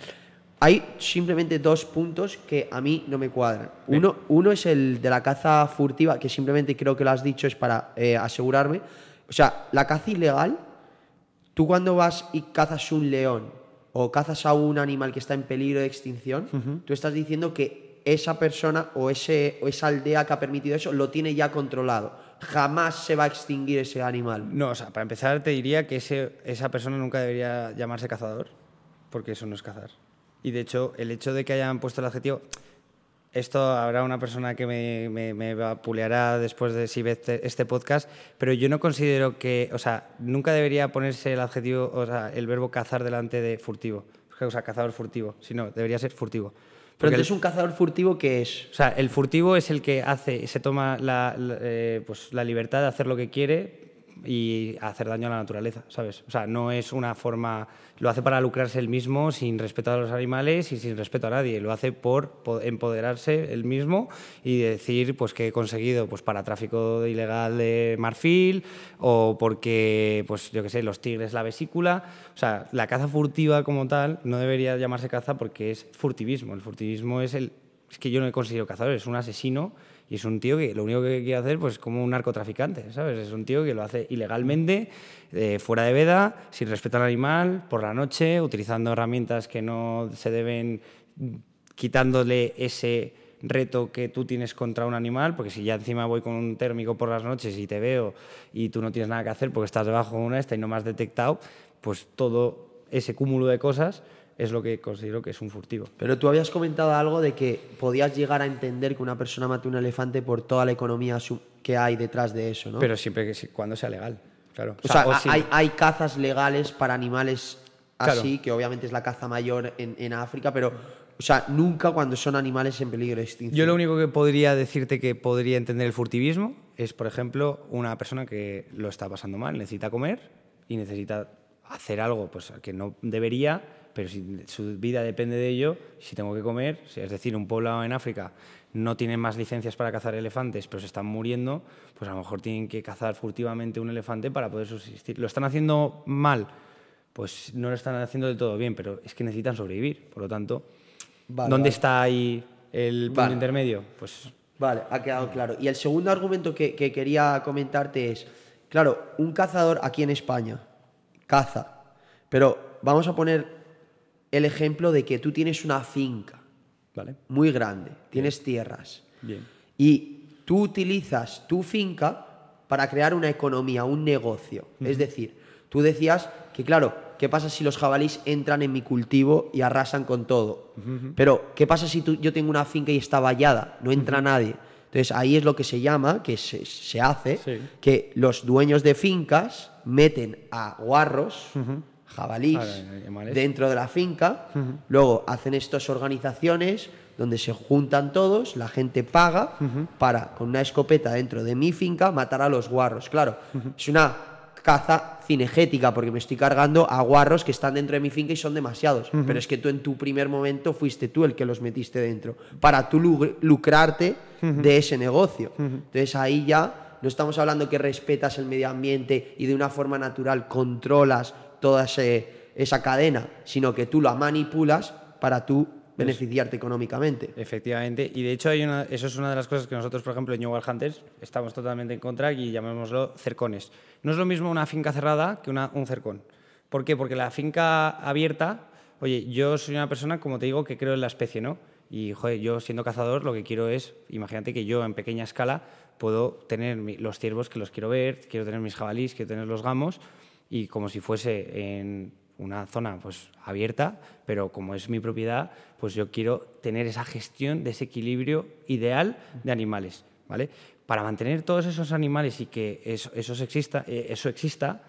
Hay simplemente dos puntos que a mí no me cuadran. Uno, uno es el de la caza furtiva, que simplemente creo que lo has dicho es para eh, asegurarme. O sea, la caza ilegal, tú cuando vas y cazas un león o cazas a un animal que está en peligro de extinción, tú estás diciendo que esa persona o, ese, o esa aldea que ha permitido eso lo tiene ya controlado. Jamás se va a extinguir ese animal. No, o sea, para empezar te diría que ese, esa persona nunca debería llamarse cazador, porque eso no es cazar. Y de hecho, el hecho de que hayan puesto el adjetivo, esto habrá una persona que me, me, me vapuleará después de si ve este, este, podcast, pero yo no considero que, o sea, nunca debería ponerse el adjetivo, o sea, el verbo cazar delante de furtivo, o sea, cazador furtivo, sino debería ser furtivo. Pero entonces un cazador furtivo qué es? O sea, el furtivo es el que hace, se toma la, eh, pues, la libertad de hacer lo que quiere y hacer daño a la naturaleza, ¿sabes? O sea, no es una forma, lo hace para lucrarse él mismo sin respeto a los animales y sin respeto a nadie, lo hace por empoderarse él mismo y decir pues que he conseguido pues para tráfico ilegal de marfil o porque pues yo qué sé, los tigres la vesícula, o sea, la caza furtiva como tal no debería llamarse caza porque es furtivismo, el furtivismo es el es que yo no he conseguido cazador, es un asesino y es un tío que lo único que quiere hacer pues como un narcotraficante, ¿sabes? Es un tío que lo hace ilegalmente, eh, fuera de veda, sin respeto al animal, por la noche, utilizando herramientas que no se deben, quitándole ese reto que tú tienes contra un animal, porque si ya encima voy con un térmico por las noches y te veo y tú no tienes nada que hacer porque estás debajo de una esta y no me has detectado, pues todo ese cúmulo de cosas es lo que considero que es un furtivo. Pero tú habías comentado algo de que podías llegar a entender que una persona mate un elefante por toda la economía que hay detrás de eso, ¿no? Pero siempre que cuando sea legal, claro. O, sea, hay, hay, cazas legales para animales así, que obviamente es la caza mayor en, en África, pero o sea, nunca cuando son animales en peligro de extinción. Yo lo único que podría decirte que podría entender el furtivismo es, por ejemplo, una persona que lo está pasando mal, necesita comer y necesita hacer algo pues, que no debería pero si su vida depende de ello, si tengo que comer, es decir, un pueblo en África no tiene más licencias para cazar elefantes, pero se están muriendo, pues a lo mejor tienen que cazar furtivamente un elefante para poder subsistir. ¿Lo están haciendo mal? Pues no lo están haciendo del todo bien, pero es que necesitan sobrevivir. Por lo tanto, ¿dónde está ahí el punto intermedio? Pues... Vale, ha quedado claro. Y el segundo argumento que, que quería comentarte es, claro, un cazador aquí en España caza, pero vamos a poner el ejemplo de que tú tienes una finca vale. muy grande, tienes tierras. Bien. Y tú utilizas tu finca para crear una economía, un negocio. Es decir, tú decías que, claro, ¿qué pasa si los jabalíes entran en mi cultivo y arrasan con todo? Pero, ¿qué pasa si tú, yo tengo una finca y está vallada? No entra nadie. Entonces, ahí es lo que se llama, que se, hace, que los dueños de fincas meten a guarros jabalís dentro de la finca. Luego hacen estas organizaciones donde se juntan todos, la gente paga para, con una escopeta dentro de mi finca, matar a los guarros. Claro, es una caza cinegética, porque me estoy cargando a guarros que están dentro de mi finca y son demasiados. Pero es que tú en tu primer momento fuiste tú el que los metiste dentro, para tú lucrarte de ese negocio. Entonces ahí ya no estamos hablando que respetas el medio ambiente y de una forma natural controlas toda esa cadena, sino que tú la manipulas para tú beneficiarte económicamente. Efectivamente, y de hecho hay una, eso es una de las cosas que nosotros, por ejemplo, en New World Hunters estamos totalmente en contra y llamémoslo cercones. No es lo mismo una finca cerrada que una, un cercón. ¿Por qué? Porque la finca abierta, oye, yo soy una persona, como te digo, que creo en la especie, ¿no? Y, joder, yo siendo cazador lo que quiero es, imagínate que yo en pequeña escala puedo tener los ciervos que los quiero ver, quiero tener mis jabalís, quiero tener los gamos, y como si fuese en una zona pues abierta, pero como es mi propiedad, pues yo quiero tener esa gestión de ese equilibrio ideal de animales, ¿vale? Para mantener todos esos animales y que eso, exista, eh, eso exista,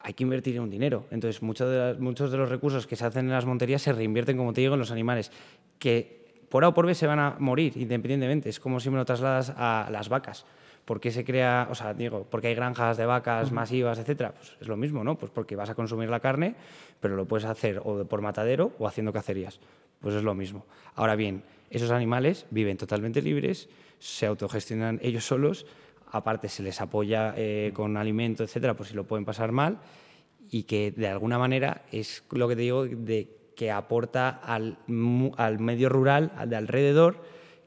hay que invertir un dinero. Entonces, muchos de, muchos de los recursos que se hacen en las monterías se reinvierten, como te digo, en los animales, que por A o por B se van a morir independientemente. Es como si me lo trasladas a las vacas. ¿Por qué se crea, o sea, digo, porque hay granjas de vacas masivas, etcétera? Pues es lo mismo, ¿no? Pues porque vas a consumir la carne, pero lo puedes hacer o por matadero o haciendo cacerías. Pues es lo mismo. Ahora bien, esos animales viven totalmente libres, se autogestionan ellos solos, aparte se les apoya eh, con alimento, etcétera, por si lo pueden pasar mal, y que de alguna manera es lo que te digo de que aporta al, al medio rural, al de alrededor,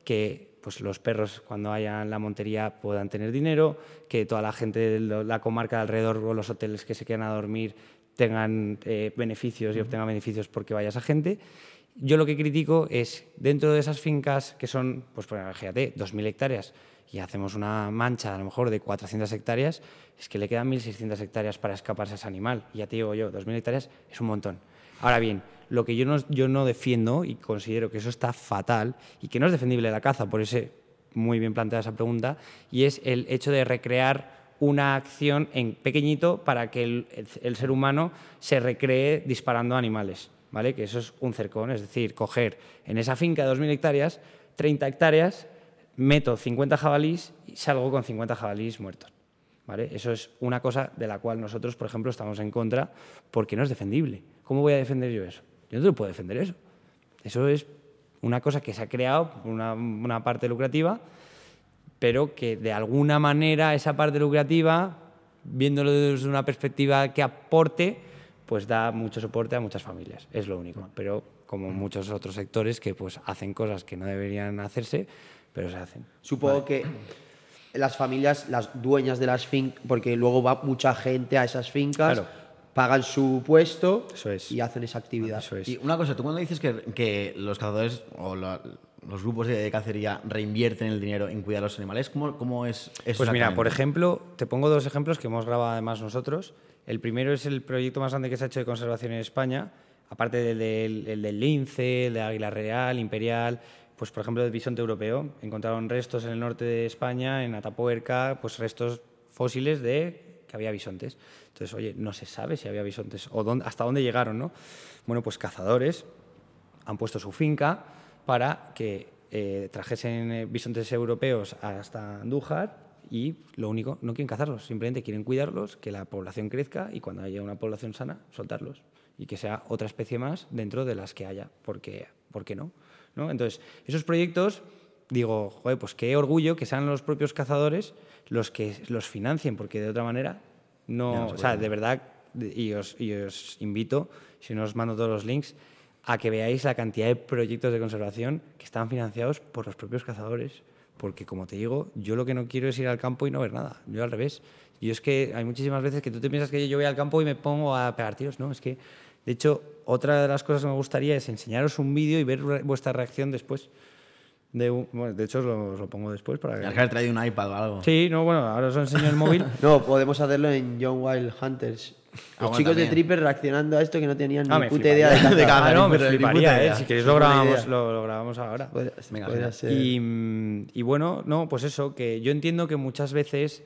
que pues los perros cuando hayan la montería puedan tener dinero, que toda la gente de la comarca de alrededor o los hoteles que se quieran a dormir tengan eh, beneficios y obtengan beneficios porque vaya esa gente. Yo lo que critico es, dentro de esas fincas que son, pues fíjate, 2.000 hectáreas y hacemos una mancha a lo mejor de 400 hectáreas, es que le quedan 1.600 hectáreas para escaparse a ese animal. Y ya te digo yo, 2.000 hectáreas es un montón. Ahora bien, lo que yo no, defiendo y considero que eso está fatal y que no es defendible la caza, por eso muy bien planteada esa pregunta, y es el hecho de recrear una acción en pequeñito para que el, ser humano se recree disparando animales, ¿vale? Que eso es un cercón, es decir, coger en esa finca de 2.000 hectáreas, 30 hectáreas, meto 50 jabalís y salgo con 50 jabalís muertos. ¿Vale? Eso es una cosa de la cual nosotros, por ejemplo, estamos en contra porque no es defendible. ¿Cómo voy a defender yo eso? Yo no te puedo defender eso. Eso es una cosa que se ha creado, una, una parte lucrativa, pero que de alguna manera esa parte lucrativa, viéndolo desde una perspectiva que aporte, pues da mucho soporte a muchas familias. Es lo único. Pero como muchos otros sectores que pues hacen cosas que no deberían hacerse, pero se hacen. Supongo que las familias, las dueñas de las fincas, porque luego va mucha gente a esas fincas pagan su puesto y hacen esa actividad. Y una cosa, tú cuando dices que, los cazadores o los grupos de cacería reinvierten el dinero en cuidar a los animales, ¿cómo, cómo es eso? Pues mira, por ejemplo, te pongo dos ejemplos que hemos grabado además nosotros. El primero es el proyecto más grande que se ha hecho de conservación en España, aparte del, del, lince, el de águila real, imperial, pues por ejemplo del bisonte europeo. Encontraron restos en el norte de España, en Atapuerca, pues restos fósiles de que había bisontes. Entonces, oye, no se sabe si había bisontes o dónde, hasta dónde llegaron, ¿no? Bueno, pues cazadores han puesto su finca para que eh, trajesen eh, bisontes europeos hasta Andújar y lo único, no quieren cazarlos, simplemente quieren cuidarlos, que la población crezca y cuando haya una población sana, soltarlos y que sea otra especie más dentro de las que haya, porque, ¿por qué no? ¿no? Entonces, esos proyectos, digo, joder, pues qué orgullo que sean los propios cazadores los que los financien, porque de otra manera no, o sea, de verdad, y os, y os invito, si no os mando todos los links, a que veáis la cantidad de proyectos de conservación que están financiados por los propios cazadores. Porque, como te digo, yo lo que no quiero es ir al campo y no ver nada. Yo al revés. Yo es que hay muchísimas veces que tú te piensas que yo voy al campo y me pongo a pegar tiros. No, es que, de hecho, otra de las cosas que me gustaría es enseñaros un vídeo y ver vuestra reacción después. De, bueno, de hecho, os lo, pongo después para que... haber traído un iPad o algo. Sí, no, bueno, ahora os enseño el móvil. *laughs* no, podemos hacerlo en John Wild Hunters. Los chicos de Tripper reaccionando a esto que no tenían ah, ni puta idea de, *laughs* de Ah, no, me fliparía, eh. Si queréis lo grabamos, lo, grabamos ahora. Venga, ser. Y, y, bueno, no, pues eso, que yo entiendo que muchas veces,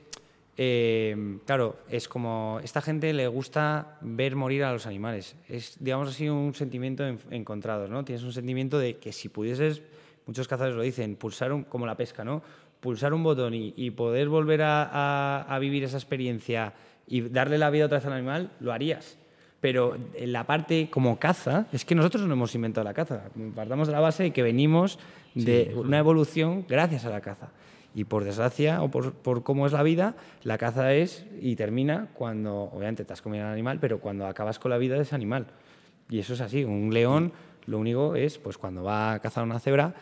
eh, claro, es como, esta gente le gusta ver morir a los animales. Es, digamos así, un sentimiento encontrado, ¿no? Tienes un sentimiento de que si pudieses muchos cazadores lo dicen, pulsar un, como la pesca, ¿no? Pulsar un botón y, poder volver a, vivir esa experiencia y darle la vida otra vez al animal, lo harías. Pero en la parte como caza, es que nosotros no hemos inventado la caza. Partamos de la base de que venimos de una evolución gracias a la caza. Y por desgracia o por, por, cómo es la vida, la caza es y termina cuando, obviamente, te has comido al animal, pero cuando acabas con la vida de ese animal. Y eso es así. Un león, lo único es, pues cuando va a cazar una cebra,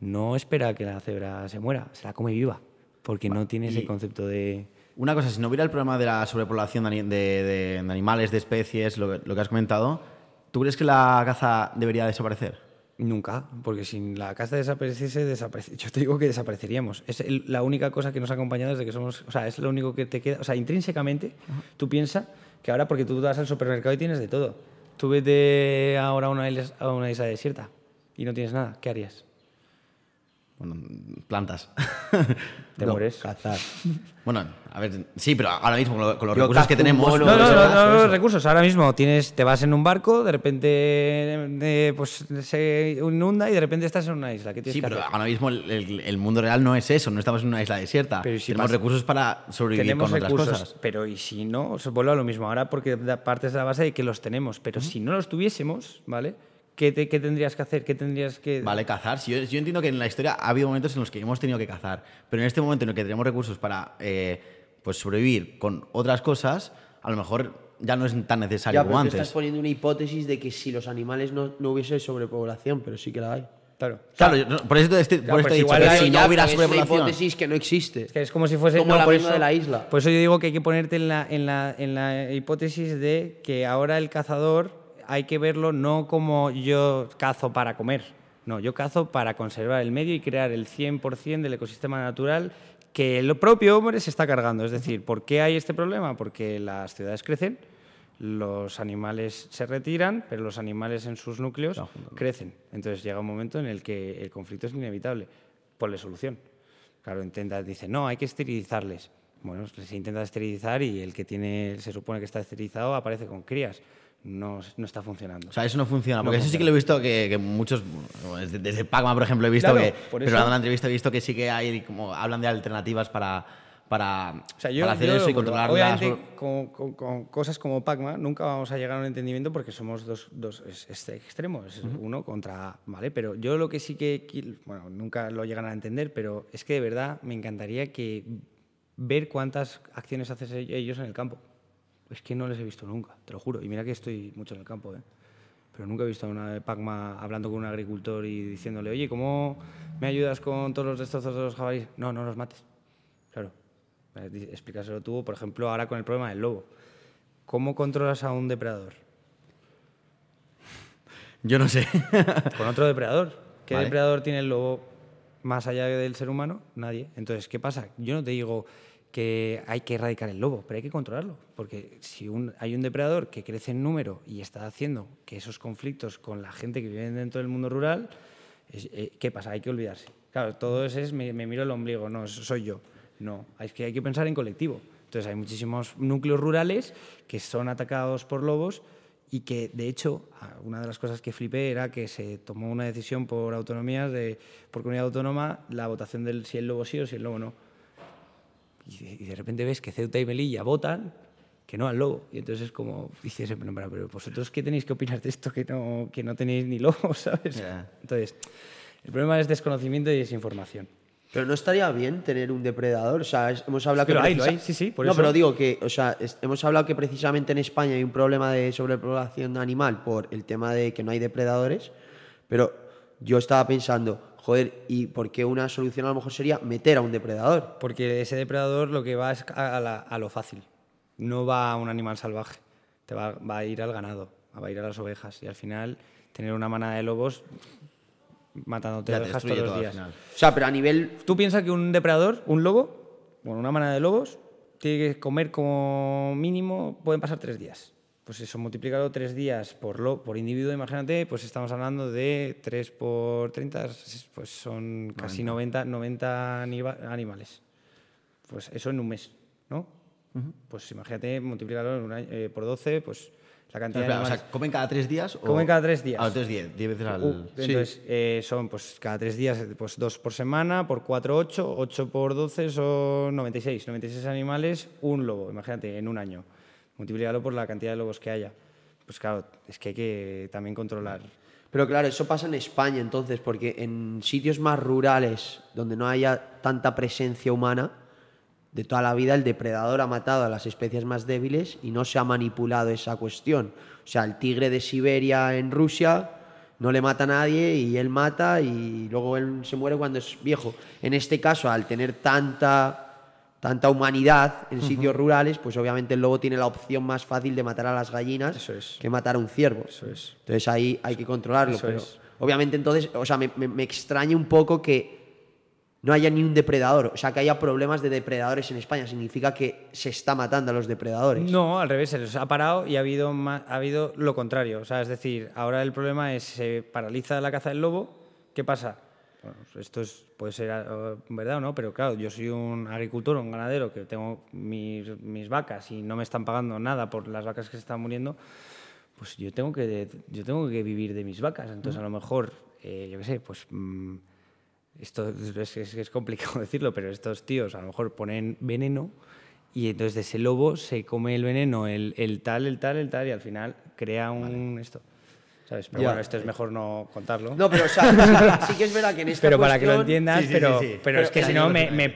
no espera que la cebra se muera, se la come viva, porque no tiene ese concepto de... Una cosa, si no hubiera el problema de la sobrepoblación de, de, animales, de especies, lo, lo que has comentado, ¿tú crees que la caza debería desaparecer? Nunca, porque si la caza desapareciese, desaparece. yo te digo que desapareceríamos. Es la única cosa que nos ha acompañado desde que somos, o sea, es lo único que te queda, o sea, intrínsecamente, tú piensas que ahora porque tú vas al supermercado y tienes de todo. Tú vete ahora a una a una isla desierta y no tienes nada, ¿qué harías? Bueno, plantas. *laughs* Te mueres. Cazar. *laughs* Bueno, a ver, sí, pero ahora mismo con, los recursos que tenemos. No, no, no, los recursos. Ahora mismo tienes, te vas en un barco, de repente pues se inunda y de repente estás en una isla. ¿Qué tienes sí, que pero hacer? ahora mismo el, mundo real no es eso, no estamos en una isla desierta. Pero si tenemos recursos para sobrevivir tenemos con recursos, otras cosas. Pero y si no, os vuelvo a lo mismo. Ahora porque partes de la base de que los tenemos, pero si no los tuviésemos, ¿vale? ¿Qué, tendrías que hacer? ¿Qué tendrías que...? Vale, cazar. yo, entiendo que en la historia ha habido momentos en los que hemos tenido que cazar, pero en este momento en el que tenemos recursos para eh, pues sobrevivir con otras cosas, a lo mejor ya no es tan necesario ya, como antes. estás poniendo una hipótesis de que si los animales no, no hubiese sobrepoblación, pero sí que la hay. Claro. Claro, por eso te, por esto he dicho que si no hubiera sobrepoblación. Es una hipótesis que no existe. Es, que es como si fuese. Como la misma de la isla. Por eso yo digo que hay que ponerte en la, en, la, en la hipótesis de que ahora el cazador hay que verlo no como yo cazo para comer, no, yo cazo para conservar el medio y crear el 100% del ecosistema natural que el propio hombre se está cargando. Es decir, ¿por qué hay este problema? Porque las ciudades crecen, los animales se retiran, pero los animales en sus núcleos crecen. Entonces llega un momento en el que el conflicto es inevitable. Ponle solución. Claro, intenta, dice, no, hay que esterilizarles. Bueno, se intenta esterilizar y el que tiene, se supone que está esterilizado aparece con crías no, no, está funcionando. O sea, eso no funciona. Porque eso sí que lo he visto que, muchos, desde, desde, Pacma, por ejemplo, he visto que, pero dando la entrevista he visto que sí que hay, como hablan de alternativas para, para, para hacer eso y controlar Obviamente, con, con, cosas como Pacma nunca vamos a llegar a un entendimiento porque somos dos, dos extremos, uno contra, ¿vale? Pero yo lo que sí que, bueno, nunca lo llegan a entender, pero es que de verdad me encantaría que ver cuántas acciones hacen ellos en el campo es que no les he visto nunca, te lo juro. Y mira que estoy mucho en el campo, ¿eh? Pero nunca he visto a una Pacma hablando con un agricultor y diciéndole, oye, ¿cómo me ayudas con todos los destrozos de los jabalíes? No, no los mates. Claro. Eh, explícaselo tú, por ejemplo, ahora con el problema del lobo. ¿Cómo controlas a un depredador? *laughs* Yo no sé. *laughs* con otro depredador. ¿Qué depredador tiene el lobo más allá del ser humano? Nadie. Entonces, ¿qué pasa? Yo no te digo que hay que erradicar el lobo, pero hay que controlarlo, porque si hay un depredador que crece en número y está haciendo que esos conflictos con la gente que vive dentro del mundo rural, eh, ¿qué pasa? Hay que olvidarse. Claro, todo eso es, me, miro el ombligo, no, soy yo. No, es que hay que pensar en colectivo. Entonces hay muchísimos núcleos rurales que son atacados por lobos y que, de hecho, una de las cosas que flipé era que se tomó una decisión por autonomías, de, por comunidad autónoma, la votación del si el lobo sí o si el lobo no y de, repente ves que Ceuta y Melilla votan que no al lobo. Y entonces es como, dices, pero, pero vosotros qué tenéis que opinar de esto que no, que no tenéis ni lobo, *laughs* ¿sabes? Entonces, el problema es desconocimiento y desinformación. Pero no estaría bien tener un depredador. O sea, hemos hablado que. Lo hay, lo hay, sí, sí. Por no, pero digo que, o sea, hemos hablado que precisamente en España hay un problema de sobrepoblación animal por el tema de que no hay depredadores. Pero yo estaba pensando, Joder, ¿y por qué una solución a lo mejor sería meter a un depredador? Porque ese depredador lo que va es a, lo fácil. No va a un animal salvaje. Te va, a ir al ganado, va a ir a las ovejas. Y al final, tener una manada de lobos matándote ovejas todos los días. O sea, pero a nivel. Tú piensas que un depredador, un lobo, bueno, una manada de lobos, tiene que comer como mínimo, pueden pasar tres días pues eso, multiplicado tres días por, lo, por individuo, imagínate, pues estamos hablando de 3 por 30, pues son casi 90, 90 animales. Pues eso en un mes, ¿no? Pues imagínate, multiplicarlo eh, por 12, pues La cantidad de o sea, ¿comen cada tres días? O... Comen cada tres días. A los tres días, veces al... Uh, entonces, eh, son pues cada tres días, pues dos por semana, por cuatro, ocho, ocho por doce son 96. 96 animales, un lobo, imagínate, en un año. Multiplícalo por la cantidad de lobos que haya. Pues claro, es que hay que también controlar. Pero claro, eso pasa en España entonces, porque en sitios más rurales, donde no haya tanta presencia humana, de toda la vida el depredador ha matado a las especies más débiles y no se ha manipulado esa cuestión. O sea, el tigre de Siberia en Rusia no le mata a nadie y él mata y luego él se muere cuando es viejo. En este caso, al tener tanta tanta humanidad en sitios rurales, pues obviamente el lobo tiene la opción más fácil de matar a las gallinas que matar a un ciervo. Eso es. Entonces ahí hay que controlarlo. pero obviamente entonces, o sea, me, me extraña un poco que no haya ni un depredador. O sea, que haya problemas de depredadores en España. Significa que se está matando a los depredadores. No, al revés, se los ha parado y ha habido, ha habido lo contrario. O sea, es decir, ahora el problema es se paraliza la caza del lobo. ¿Qué pasa? Bueno, esto es, puede ser eh, verdad o no, pero claro, yo soy un agricultor, un ganadero, que tengo mis, mis vacas y no me están pagando nada por las vacas que se están muriendo, pues yo tengo que, yo tengo que vivir de mis vacas. Entonces, a lo mejor, eh, yo qué sé, pues... Mm, esto es, es, complicado *laughs* decirlo, pero estos tíos a lo mejor ponen veneno y entonces de ese lobo se come el veneno, el, el tal, el tal, el tal, y al final crea un esto. Pero bueno, esto es mejor no contarlo. No, pero o sea, *laughs* sí, que es verdad que en esta Pero para que lo entiendas, pero, pero, es que si no me, me,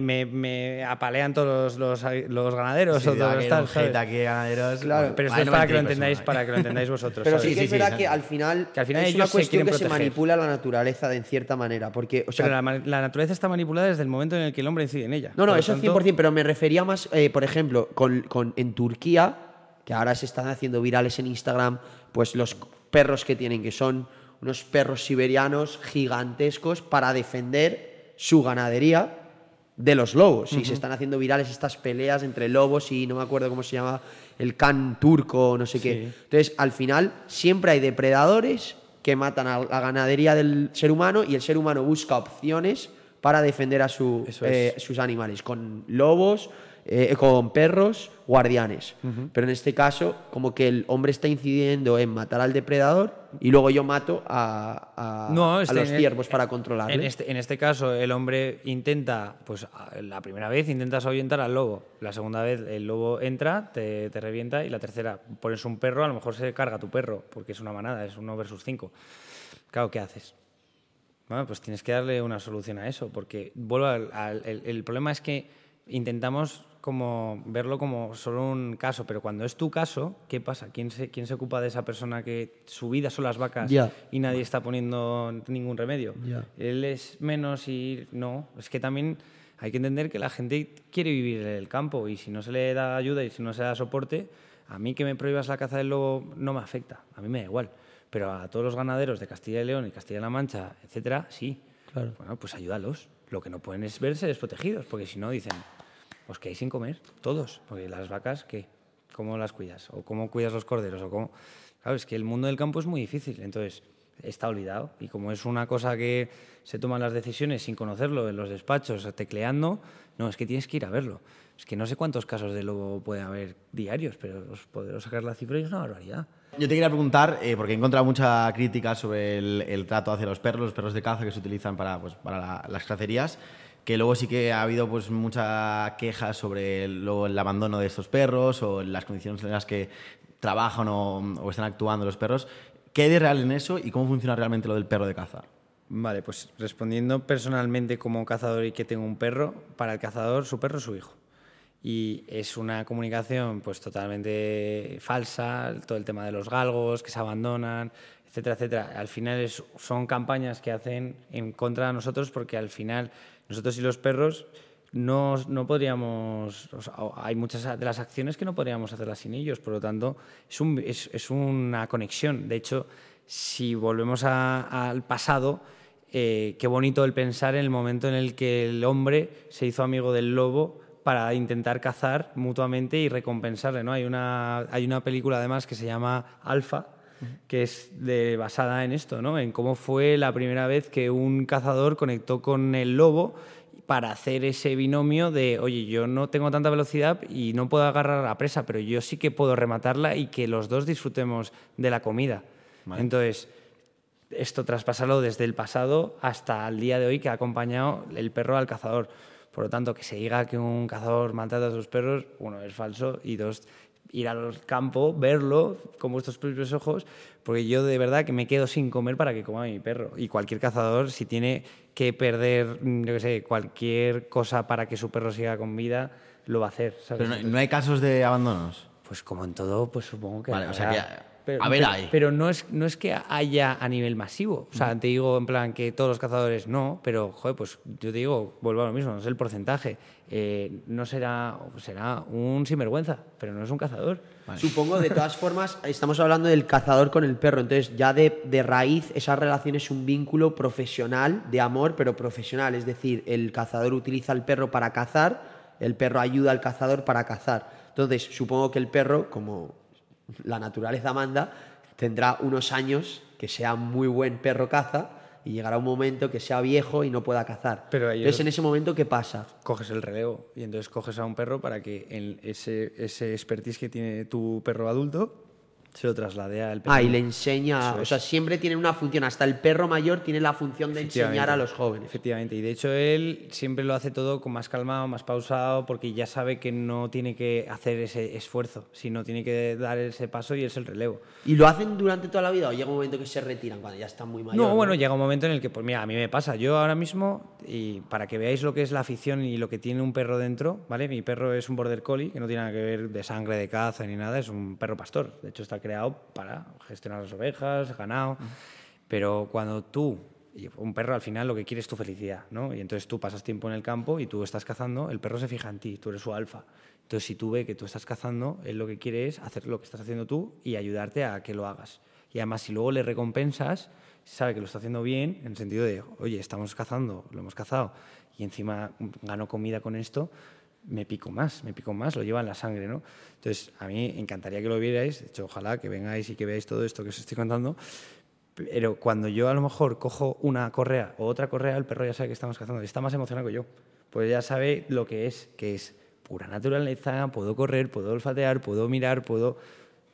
me, me, apalean todos los, los, ganaderos o todos los tal, ganaderos. Claro. Pero esto es para que lo entendáis, para que lo entendáis vosotros. Pero sí que es verdad que al final, que al final es una cuestión que se manipula la naturaleza de en cierta manera. Porque, o sea, pero la, naturaleza está manipulada desde el momento en el que el hombre incide en ella. No, no, eso es 100%, pero me refería más, eh, por ejemplo, con, con, en Turquía, que ahora se están haciendo virales en Instagram, pues los perros que tienen, que son unos perros siberianos gigantescos para defender su ganadería de los lobos. Y se están haciendo virales estas peleas entre lobos y no me acuerdo cómo se llama, el can turco, no sé qué. Entonces, al final, siempre hay depredadores que matan a la ganadería del ser humano y el ser humano busca opciones para defender a eh, sus animales, con lobos, eh, con perros guardianes. Pero en este caso, como que el hombre está incidiendo en matar al depredador y luego yo mato a, a, este, los ciervos para controlarle. En este, en este caso, el hombre intenta, pues la primera vez intentas ahuyentar al lobo, la segunda vez el lobo entra, te, te revienta y la tercera pones un perro, a lo mejor se carga tu perro, porque es una manada, es uno versus cinco. Claro, ¿qué haces? Bueno, pues tienes que darle una solución a eso, porque vuelvo al, el problema es que intentamos como verlo como solo un caso, pero cuando es tu caso, ¿qué pasa? ¿Quién se, quién se ocupa de esa persona que su vida son las vacas y nadie está poniendo ningún remedio? Él es menos y no. Es que también hay que entender que la gente quiere vivir en el campo y si no se le da ayuda y si no se da soporte, a mí que me prohíbas la caza del lobo no me afecta, a mí me da igual. Pero a todos los ganaderos de Castilla y León y Castilla-La Mancha, etcétera, sí. Claro. Bueno, pues ayúdalos. Lo que no pueden es verse desprotegidos, porque si no dicen, pues que hay sin comer, todos. Porque las vacas, ¿qué? ¿Cómo las cuidas? ¿O cómo cuidas los corderos? ¿O cómo? Claro, es que el mundo del campo es muy difícil. Entonces, está olvidado. Y como es una cosa que se toman las decisiones sin conocerlo en los despachos, tecleando, no, es que tienes que ir a verlo. Es que no sé cuántos casos de lobo puede haber diarios, pero os podré sacar la cifra y es una barbaridad. Yo te quería preguntar, eh, porque he encontrado mucha crítica sobre el, trato hacia los perros, los perros de caza que se utilizan para, pues, para las cacerías que luego sí que ha habido pues mucha queja sobre el, el abandono de estos perros o las condiciones en las que trabajan o, están actuando los perros. ¿Qué hay de real en eso y cómo funciona realmente lo del perro de caza? Vale, pues respondiendo personalmente como cazador y que tengo un perro, para el cazador su perro es su hijo. Y es una comunicación pues totalmente falsa, todo el tema de los galgos que se abandonan, etcétera, etcétera. Al final son campañas que hacen en contra de nosotros porque al final nosotros y los perros no, no podríamos, hay muchas de las acciones que no podríamos hacerlas sin ellos, por lo tanto es, un, es, es una conexión. De hecho, si volvemos al pasado, eh, qué bonito el pensar en el momento en el que el hombre se hizo amigo del lobo para intentar cazar mutuamente y recompensarle. ¿no? Hay, una, hay una película además que se llama Alfa, que es de, basada en esto, ¿no? en cómo fue la primera vez que un cazador conectó con el lobo para hacer ese binomio de, oye, yo no tengo tanta velocidad y no puedo agarrar la presa, pero yo sí que puedo rematarla y que los dos disfrutemos de la comida. Entonces, esto traspasarlo desde el pasado hasta el día de hoy que ha acompañado el perro al cazador. Por lo tanto, que se diga que un cazador maltrata a sus perros, uno, es falso y dos, ir al campo, verlo con vuestros propios ojos, porque yo de verdad que me quedo sin comer para que coma mi perro. Y cualquier cazador, si tiene que perder, yo qué sé, cualquier cosa para que su perro siga con vida, lo va a hacer. Pero no, hay casos de abandonos. Pues como en todo, pues supongo que. Vale, o sea que pero, a ver, hay. Pero no es, no es que haya a nivel masivo. O sea, te digo en plan que todos los cazadores no, pero, joder, pues yo te digo, vuelvo a lo mismo, no sé el porcentaje. Eh, no será, será un sinvergüenza, pero no es un cazador. Supongo, de todas formas, estamos hablando del cazador con el perro. Entonces, ya de, de raíz, esa relación es un vínculo profesional, de amor, pero profesional. Es decir, el cazador utiliza al perro para cazar, el perro ayuda al cazador para cazar. Entonces, supongo que el perro, como la naturaleza manda, tendrá unos años que sea muy buen perro caza y llegará un momento que sea viejo y no pueda cazar. Pero entonces, en ese momento, ¿qué pasa? Coges el relevo y entonces coges a un perro para que ese, ese expertise que tiene tu perro adulto se lo traslade al perro. Ah, y le enseña. O sea, siempre tiene una función. Hasta el perro mayor tiene la función de enseñar a los jóvenes. Efectivamente. Y de hecho, él siempre lo hace todo con más calmado, más pausado, porque ya sabe que no tiene que hacer ese esfuerzo, sino tiene que dar ese paso y es el relevo. ¿Y lo hacen durante toda la vida o llega un momento que se retiran cuando ya están muy mayores? No, bueno, llega un momento en el que, pues mira, a mí me pasa. Yo ahora mismo, y para que veáis lo que es la afición y lo que tiene un perro dentro, ¿vale? Mi perro es un border collie, que no tiene nada que ver de sangre, de caza ni nada, es un perro pastor. De hecho, está creado para gestionar las ovejas, ganado. Pero cuando tú, un perro al final lo que quiere es tu felicidad, ¿no? Y entonces tú pasas tiempo en el campo y tú estás cazando, el perro se fija en ti, tú eres su alfa. Entonces si tú ves que tú estás cazando, él lo que quiere es hacer lo que estás haciendo tú y ayudarte a que lo hagas. Y además si luego le recompensas, sabe que lo está haciendo bien, en el sentido de, oye, estamos cazando, lo hemos cazado, y encima gano comida con esto, me pico más, me pico más, lo lleva en la sangre, ¿no? Entonces, a mí encantaría que lo vierais, de hecho, ojalá que vengáis y que veáis todo esto que os estoy contando, pero cuando yo a lo mejor cojo una correa o otra correa, el perro ya sabe que estamos cazando, está más emocionado que yo, pues ya sabe lo que es, que es pura naturaleza, puedo correr, puedo olfatear, puedo mirar, puedo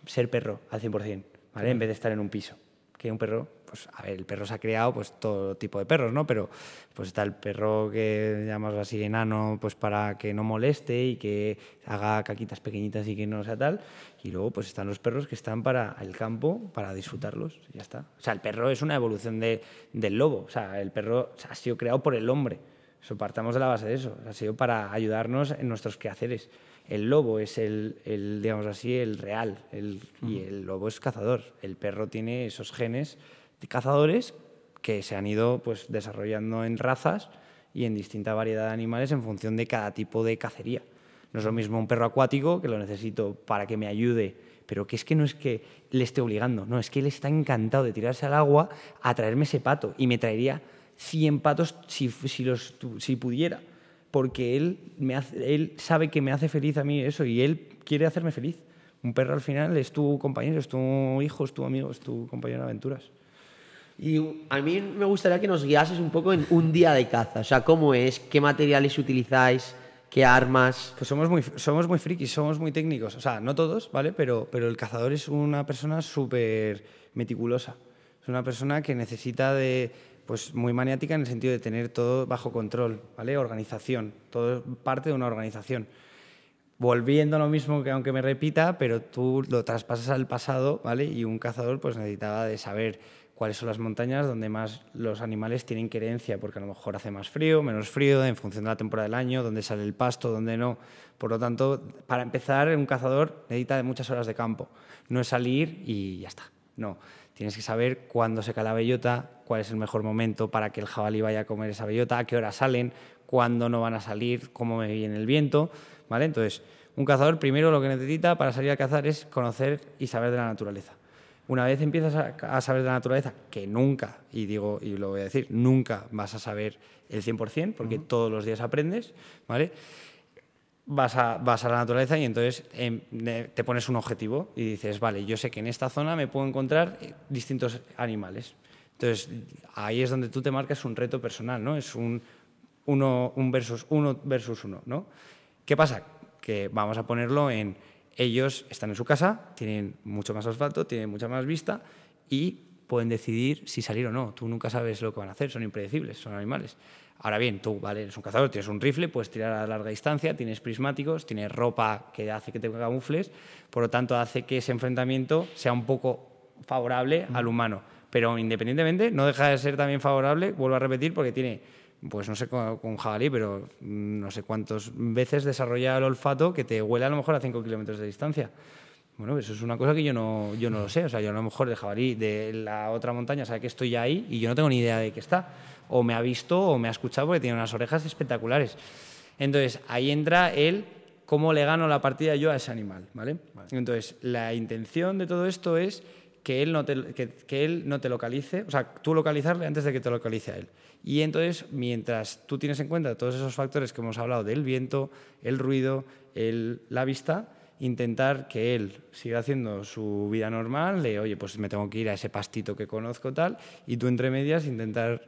ser perro al 100%, ¿vale? En vez de estar en un piso, que un perro pues a ver, el perro se ha creado pues todo tipo de perros, ¿no? Pero pues está el perro que llamamos así enano, pues para que no moleste y que haga caquitas pequeñitas y que no sea tal. Y luego pues están los perros que están para el campo, para disfrutarlos, y ya está. O sea, el perro es una evolución de, del lobo, o sea, el perro ha sido creado por el hombre. Eso partamos de la base de eso, ha sido para ayudarnos en nuestros quehaceres. El lobo es el, el digamos así, el real, el, y el lobo es cazador. El perro tiene esos genes cazadores que se han ido pues, desarrollando en razas y en distinta variedad de animales en función de cada tipo de cacería. No es lo mismo un perro acuático, que lo necesito para que me ayude, pero que es que no es que le esté obligando, no, es que él está encantado de tirarse al agua a traerme ese pato y me traería 100 patos si, si, los, si pudiera, porque él, me hace, él sabe que me hace feliz a mí eso y él quiere hacerme feliz. Un perro al final es tu compañero, es tu hijo, es tu amigo, es tu compañero de aventuras. Y a mí me gustaría que nos guiases un poco en un día de caza. O sea, ¿cómo es? ¿Qué materiales utilizáis? ¿Qué armas? Pues somos muy, somos muy frikis, somos muy técnicos. O sea, no todos, ¿vale? Pero, pero el cazador es una persona súper meticulosa. Es una persona que necesita de, pues muy maniática en el sentido de tener todo bajo control, ¿vale? Organización, todo parte de una organización. Volviendo a lo mismo que aunque me repita, pero tú lo traspasas al pasado, ¿vale? Y un cazador pues necesitaba de saber cuáles son las montañas donde más los animales tienen querencia, porque a lo mejor hace más frío, menos frío, en función de la temporada del año, dónde sale el pasto, dónde no. Por lo tanto, para empezar, un cazador necesita de muchas horas de campo. No es salir y ya está. No. Tienes que saber cuándo se cae la bellota, cuál es el mejor momento para que el jabalí vaya a comer esa bellota, a qué hora salen, cuándo no van a salir, cómo me viene el viento. ¿vale? Entonces, un cazador primero lo que necesita para salir a cazar es conocer y saber de la naturaleza. Una vez empiezas a, saber de la naturaleza, que nunca, y digo, y lo voy a decir, nunca vas a saber el 100%, porque todos los días aprendes, ¿vale? Vas a, vas a la naturaleza y entonces em, te pones un objetivo y dices, vale, yo sé que en esta zona me puedo encontrar eh, distintos animales. Entonces, ahí es donde tú te marcas un reto personal, ¿no? Es un, uno, un versus uno versus uno, ¿no? ¿Qué pasa? Que vamos a ponerlo en ellos están en su casa, tienen mucho más asfalto, tienen mucha más vista y pueden decidir si salir o no. Tú nunca sabes lo que van a hacer, son impredecibles, son animales. Ahora bien, tú, vale, eres un cazador, tienes un rifle, puedes tirar a larga distancia, tienes prismáticos, tienes ropa que hace que te camufles, por lo tanto hace que ese enfrentamiento sea un poco favorable al humano. Pero independientemente, no deja de ser también favorable, vuelvo a repetir, porque tiene pues no sé con, un jabalí, pero mm, no sé cuántas veces desarrolla el olfato que te huele a lo mejor a 5 kilómetros de distancia. Bueno, eso es una cosa que yo no, yo no lo sé. O sea, yo a lo mejor el jabalí de la otra montaña sabe que estoy ahí y yo no tengo ni idea de que está. O me ha visto o me ha escuchado porque tiene unas orejas espectaculares. Entonces, ahí entra el cómo le gano la partida yo a ese animal, ¿vale? Entonces, la intención de todo esto es que él, no te, que él no te localice, o sea, tú localizarle antes de que te localice a él. Y entonces, mientras tú tienes en cuenta todos esos factores que hemos hablado del viento, el ruido, el, la vista, intentar que él siga haciendo su vida normal, de, oye, pues me tengo que ir a ese pastito que conozco tal, y tú entre medias intentar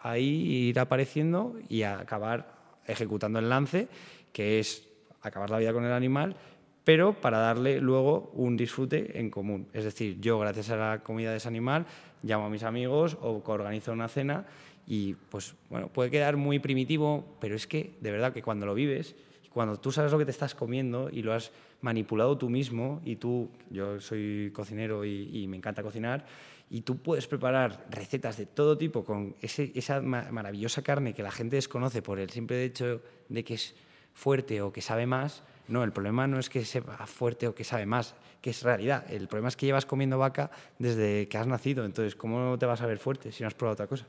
ahí ir apareciendo y acabar ejecutando el lance, que es acabar la vida con el animal, pero para darle luego un disfrute en común. Es decir, yo gracias a la comida de ese animal llamo a mis amigos o organizo una cena y pues bueno, puede quedar muy primitivo, pero es que de verdad que cuando lo vives, cuando tú sabes lo que te estás comiendo y lo has manipulado tú mismo, y tú, yo soy cocinero y, me encanta cocinar, y tú puedes preparar recetas de todo tipo con esa maravillosa carne que la gente desconoce por el simple hecho de que es fuerte o que sabe más, no, el problema no es que sea fuerte o que sabe más, que es realidad. El problema es que llevas comiendo vaca desde que has nacido. Entonces, ¿cómo te vas a ver fuerte si no has probado otra cosa?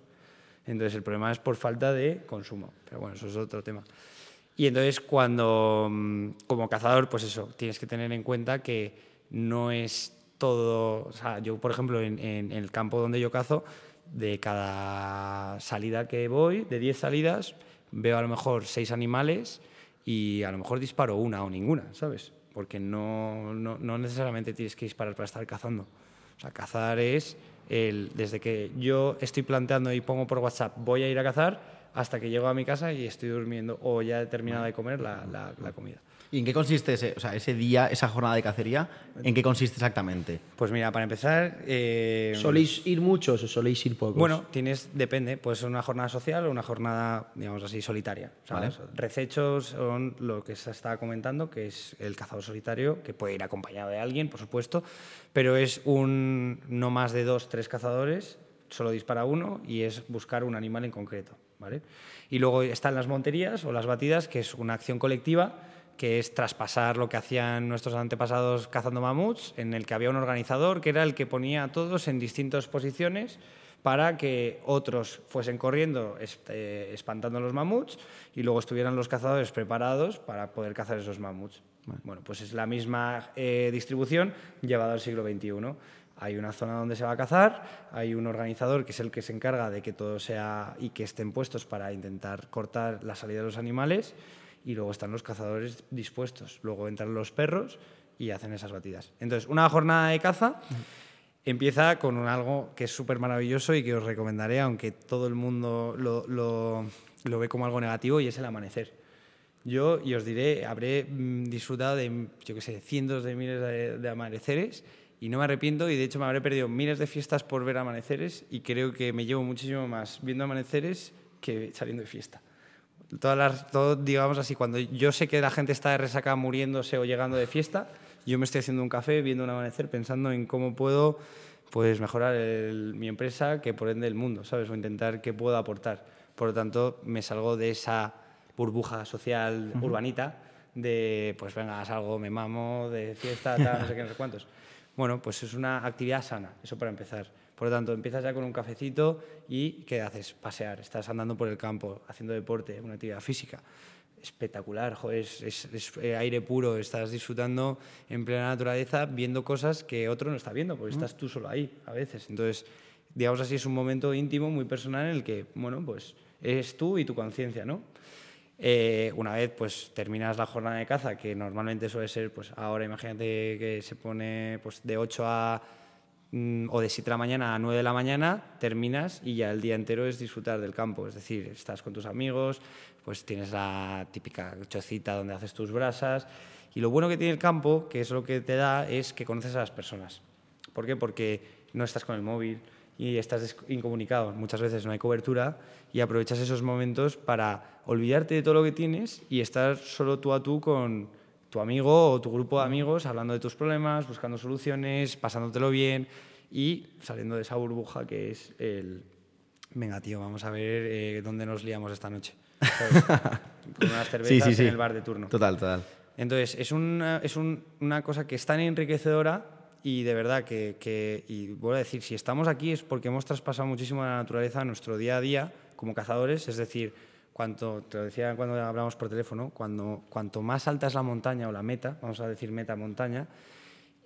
Entonces el problema es por falta de consumo. Pero bueno, eso es otro tema. Y entonces cuando, mm, como cazador, pues eso, tienes que tener en cuenta que no es todo, o sea, yo por ejemplo en, el campo donde yo cazo, de cada salida que voy, de 10 salidas, veo a lo mejor 6 animales y a lo mejor disparo una o ninguna, ¿sabes? Porque no, no, no necesariamente tienes que disparar para estar cazando. O sea, cazar es desde que yo estoy planteando y pongo por WhatsApp voy a ir a cazar hasta que llego a mi casa y estoy durmiendo o ya he terminado de comer la, la comida. ¿Y en qué consiste ese, o sea, ese día, esa jornada de cacería? ¿En qué consiste exactamente? Pues mira, para empezar... Eh, ¿Soléis ir muchos o soléis ir pocos? Bueno, tienes, depende, puede ser una jornada social o una jornada, digamos así, solitaria. Recechos son lo que se está comentando, que es el cazador solitario, que puede ir acompañado de alguien, por supuesto, pero es un no más de dos, tres cazadores, solo dispara uno y es buscar un animal en concreto. ¿vale? Y luego están las monterías o las batidas, que es una acción colectiva que es traspasar lo que hacían nuestros antepasados cazando mamuts, en el que había un organizador que era el que ponía a todos en distintas posiciones para que otros fuesen corriendo eh, espantando los mamuts y luego estuvieran los cazadores preparados para poder cazar esos mamuts. Bueno, pues es la misma eh, distribución llevada al siglo XXI. Hay una zona donde se va a cazar, hay un organizador que es el que se encarga de que todo sea y que estén puestos para intentar cortar la salida de los animales y luego están los cazadores dispuestos. Luego entran los perros y hacen esas batidas. Entonces, una jornada de caza empieza con algo que es súper maravilloso y que os recomendaré, aunque todo el mundo lo, lo, ve como algo negativo, y es el amanecer. Yo, y os diré, habré mm, disfrutado de, yo qué sé, cientos de miles de, de amaneceres y no me arrepiento y de hecho me habré perdido miles de fiestas por ver amaneceres y creo que me llevo muchísimo más viendo amaneceres que saliendo de fiesta todas las, todo, digamos así, cuando yo sé que la gente está de resaca muriéndose o llegando de fiesta, yo me estoy haciendo un café, viendo un amanecer, pensando en cómo puedo pues, mejorar mi empresa, que por ende el mundo, ¿sabes? O intentar qué puedo aportar. Por lo tanto, me salgo de esa burbuja social urbanita de, pues venga, salgo, me mamo, de fiesta, tal, no sé qué, no sé cuántos. *laughs* Bueno, pues es una actividad sana, eso para empezar. Por lo tanto, empiezas ya con un cafecito y ¿qué haces? Pasear, estás andando por el campo, haciendo deporte, una actividad física. Espectacular, es, es, eh, aire puro, estás disfrutando en plena naturaleza, viendo cosas que otro no está viendo, porque estás tú solo ahí a veces. Entonces, digamos así, es un momento íntimo, muy personal, en el que, bueno, pues eres tú y tu conciencia, ¿no? Eh, una vez pues terminas la jornada de caza, que normalmente suele ser, pues ahora imagínate que se pone pues, de 8 a o de 7 de la mañana a 9 de la mañana, terminas y ya el día entero es disfrutar del campo. Es decir, estás con tus amigos, pues tienes la típica chocita donde haces tus brasas. Y lo bueno que tiene el campo, que es lo que te da, es que conoces a las personas. ¿Por qué? Porque no estás con el móvil y estás incomunicado. Muchas veces no hay cobertura y aprovechas esos momentos para olvidarte de todo lo que tienes y estar solo tú a tú con tu amigo o tu grupo de amigos hablando de tus problemas, buscando soluciones, pasándotelo bien y saliendo de esa burbuja que es el... Venga, tío, vamos a ver eh, dónde nos liamos esta noche. *laughs* con unas cervezas en el bar de turno. Total, total. Entonces, es una, es una cosa que es tan enriquecedora y de verdad que, y voy a decir, si estamos aquí es porque hemos traspasado muchísimo la naturaleza a nuestro día a día como cazadores, es decir, cuanto, te lo decía cuando hablamos por teléfono, cuando, cuanto más alta es la montaña o la meta, vamos a decir meta montaña,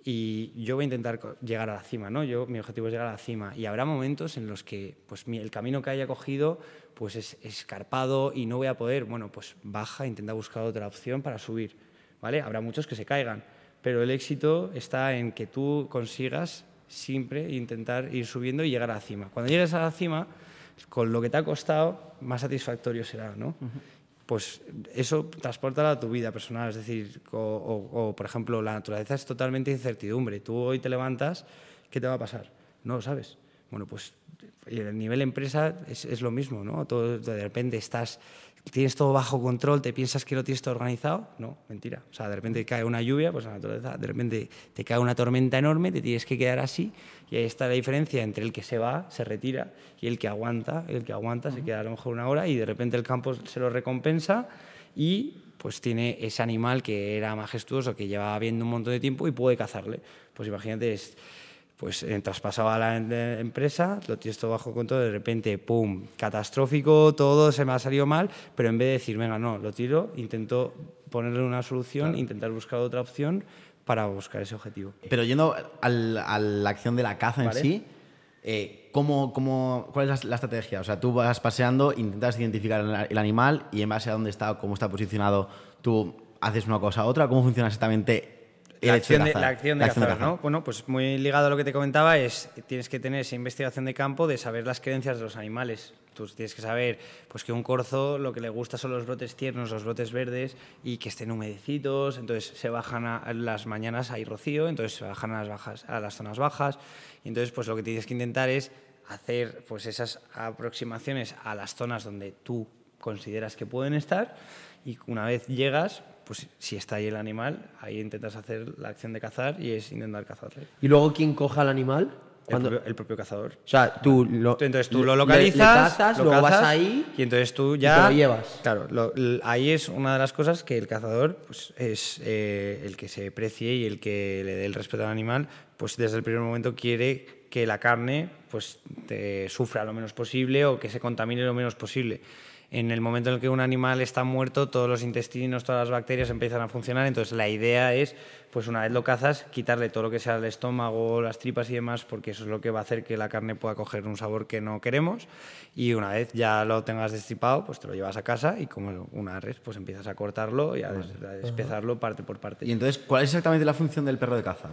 y yo voy a intentar llegar a la cima, ¿no? Yo, mi objetivo es llegar a la cima y habrá momentos en los que pues, el camino que haya cogido pues, es escarpado y no voy a poder, bueno, pues baja, intenta buscar otra opción para subir, ¿vale? Habrá muchos que se caigan, pero el éxito está en que tú consigas siempre intentar ir subiendo y llegar a la cima. Cuando llegues a la cima, con lo que te ha costado, más satisfactorio será, ¿no? Pues eso transporta a tu vida personal, es decir, o, por ejemplo, la naturaleza es totalmente incertidumbre. Tú hoy te levantas, ¿qué te va a pasar? No lo sabes. Bueno, pues el nivel empresa es, es lo mismo, ¿no? Todo, de repente estás tienes todo bajo control, te piensas que lo tienes todo organizado. No, mentira. O sea, de repente cae una lluvia, pues la naturaleza, de repente te cae una tormenta enorme, te tienes que quedar así. Y ahí está la diferencia entre el que se va, se retira, y el que aguanta. El que aguanta se queda a lo mejor una hora y de repente el campo se lo recompensa y pues tiene ese animal que era majestuoso, que llevaba viendo un montón de tiempo y puede cazarle. Pues imagínate, es, pues eh, traspasaba a la empresa, lo tienes todo bajo control, de repente, ¡pum!, catastrófico, todo se me ha salido mal, pero en vez de decir, venga, no, lo tiro, intento ponerle una solución, intentar buscar otra opción para buscar ese objetivo. Pero yendo a la acción de la caza en sí, eh, ¿cómo, cómo, cuál es la, estrategia? O sea, tú vas paseando, intentas identificar el, animal y en base a dónde está, cómo está posicionado, tú haces una cosa u otra. ¿Cómo funciona exactamente la acción, de, la acción de, cazar, ¿no? Bueno, pues muy ligado a lo que te comentaba es, tienes que tener esa investigación de campo de saber las creencias de los animales. Tú tienes que saber pues, que un corzo lo que le gusta son los brotes tiernos, los brotes verdes y que estén humedecitos, entonces se bajan a, las mañanas, hay rocío, entonces se bajan a las, bajas, a las zonas bajas y entonces pues lo que tienes que intentar es hacer pues esas aproximaciones a las zonas donde tú consideras que pueden estar y una vez llegas, pues si está ahí el animal, ahí intentas hacer la acción de cazar y es intentar cazarle. ¿Y luego quién coja el animal? El, propio, cazador. O sea, tú lo, entonces tú lo localizas, cazas, lo vas ahí y entonces tú ya lo llevas. Claro, ahí es una de las cosas que el cazador pues, es eh, el que se precie y el que le dé el respeto al animal, pues desde el primer momento quiere que la carne pues te sufra lo menos posible o que se contamine lo menos posible en el momento en el que un animal está muerto, todos los intestinos, todas las bacterias empiezan a funcionar. Entonces, la idea es, pues una vez lo cazas, quitarle todo lo que sea el estómago, las tripas y demás, porque eso es lo que va a hacer que la carne pueda coger un sabor que no queremos. Y una vez ya lo tengas destripado, pues te lo llevas a casa y como una res, pues empiezas a cortarlo y a, despezarlo parte por parte. Y entonces, ¿cuál es exactamente la función del perro de caza?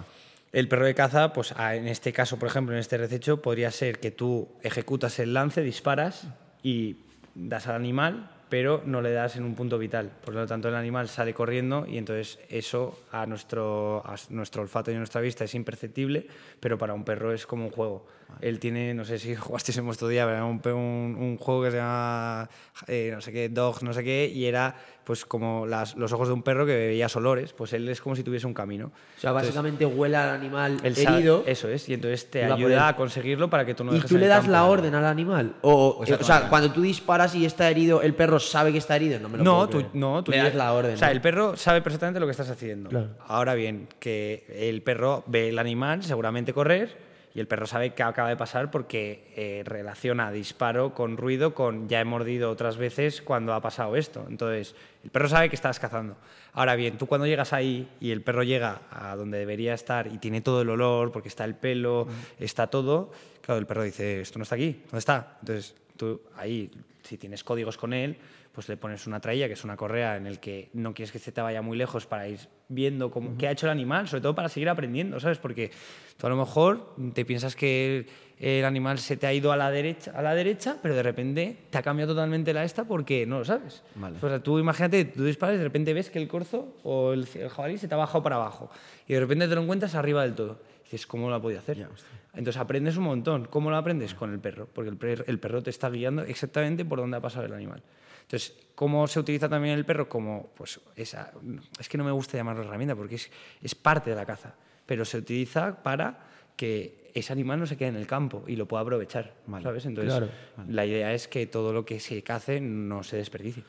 El perro de caza, pues en este caso, por ejemplo, en este rececho, podría ser que tú ejecutas el lance, disparas y das al animal, pero no le das en un punto vital. Por lo tanto, el animal sale corriendo y entonces eso a nuestro, a nuestro olfato y a nuestra vista es imperceptible, pero para un perro es como un juego. Él tiene, no sé si *laughs* jugasteis en vuestro día, un, un, un juego que se llama, eh, no sé qué, Dog, no sé qué, y era pues como las, los ojos de un perro que veías olores, pues él es como si tuviese un camino. O sea, básicamente huele al animal herido. eso es, y entonces te ayuda a conseguirlo para que tú no ¿Y tú le das la orden al animal? O, o, sea, cuando tú disparas y está herido, ¿el perro sabe que está herido? No, me lo no, tú, no, tú le das la orden. O sea, el perro sabe perfectamente lo que estás haciendo. Ahora bien, que el perro ve el animal seguramente correr y el perro sabe qué acaba de pasar porque eh, relaciona disparo con ruido con ya he mordido otras veces cuando ha pasado esto. Entonces, el perro sabe que estás cazando. Ahora bien, tú cuando llegas ahí y el perro llega a donde debería estar y tiene todo el olor, porque está el pelo, está todo, claro, el perro dice, esto no está aquí, ¿dónde está? Entonces, tú ahí si tienes códigos con él, pues le pones una trailla, que es una correa en el que no quieres que se te vaya muy lejos para ir viendo cómo, qué ha hecho el animal, sobre todo para seguir aprendiendo, ¿sabes? Porque tú a lo mejor te piensas que el animal se te ha ido a la derecha, a la derecha pero de repente te ha cambiado totalmente la esta porque no lo sabes. O sea, tú imagínate, tú disparas y de repente ves que el corzo o el, jabalí se te ha bajado para abajo y de repente te lo encuentras arriba del todo. Y dices, ¿cómo lo ha podido hacer? Entonces aprendes un montón. ¿Cómo lo aprendes? Con el perro, porque el, el perro te está guiando exactamente por dónde ha pasado el animal. Entonces, ¿cómo se utiliza también el perro? Como, pues, esa, es que no me gusta llamarlo herramienta porque es, es parte de la caza, pero se utiliza para que ese animal no se quede en el campo y lo pueda aprovechar, ¿sabes? Entonces, la idea es que todo lo que se cace no se desperdicie.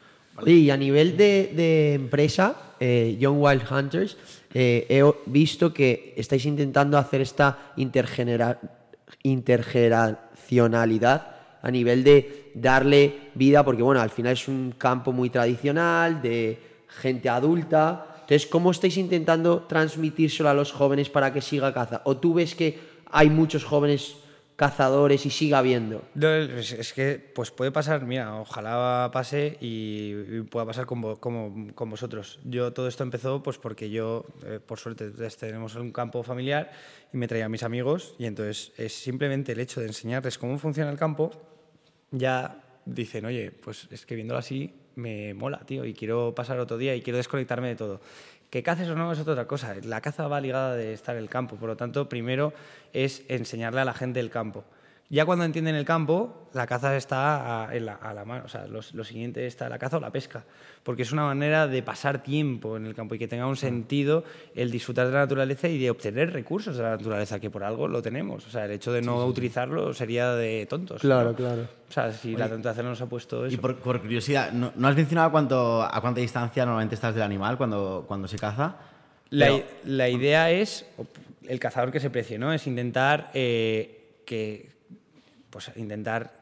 Y a nivel de, empresa, eh, Young Wild Hunters, eh, he visto que estáis intentando hacer esta intergeneracionalidad a nivel de darle vida, porque bueno, al final es un campo muy tradicional, de gente adulta. Entonces, ¿cómo estáis intentando transmitírselo a los jóvenes para que siga caza? ¿O tú ves que hay muchos jóvenes cazadores y siga habiendo? es, que pues puede pasar, mira, ojalá pase y, pueda pasar con, con, vosotros. Yo todo esto empezó pues porque yo, eh, por suerte, tenemos un campo familiar y me traía a mis amigos y entonces es simplemente el hecho de enseñarles cómo funciona el campo ya dicen, oye, pues es que viéndolo así me mola, tío, y quiero pasar otro día y quiero desconectarme de todo. Que caces o no es otra cosa. La caza va ligada de estar en el campo. Por lo tanto, primero es enseñarle a la gente el campo. Ya cuando entienden el campo, la caza está a, la, mano. O sea, lo, siguiente está la caza o la pesca. Porque es una manera de pasar tiempo en el campo y que tenga un sentido el disfrutar de la naturaleza y de obtener recursos de la naturaleza, que por algo lo tenemos. O sea, el hecho de no utilizarlo sería de tontos. Claro, claro. O sea, si la tentación nos ha puesto eso. Y por, curiosidad, ¿no, has mencionado a, cuánto, a cuánta distancia normalmente estás del animal cuando, cuando se caza? La, la idea es, el cazador que se precie, ¿no? Es intentar eh, que pues intentar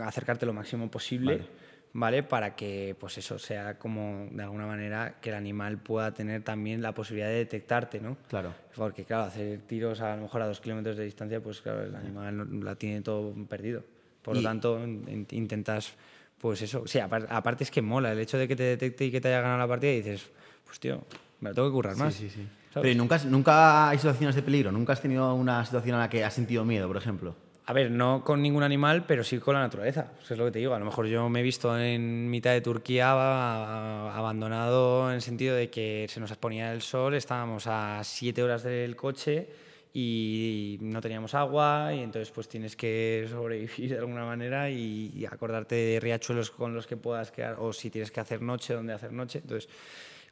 acercarte lo máximo posible, vale. Para que, pues eso, sea como, de alguna manera, que el animal pueda tener también la posibilidad de detectarte, ¿no? Claro. Porque, claro, hacer tiros a lo mejor a dos kilómetros de distancia, pues claro, el animal la tiene todo perdido. Por lo tanto, intentas, pues eso, sí, aparte es que mola, el hecho de que te detecte y que te haya ganado la partida y dices, pues tío, me lo tengo que currar más. Sí, sí, sí. Pero nunca, nunca hay situaciones de peligro? ¿Nunca has tenido una situación en la que has sentido miedo, por ejemplo? A ver, no con ningún animal, pero sí con la naturaleza. Eso es lo que te digo. A lo mejor yo me he visto en mitad de Turquía abandonado en el sentido de que se nos exponía el sol, estábamos a siete horas del coche y no teníamos agua y entonces pues tienes que sobrevivir de alguna manera y, acordarte de riachuelos con los que puedas quedar o si tienes que hacer noche, donde hacer noche. Entonces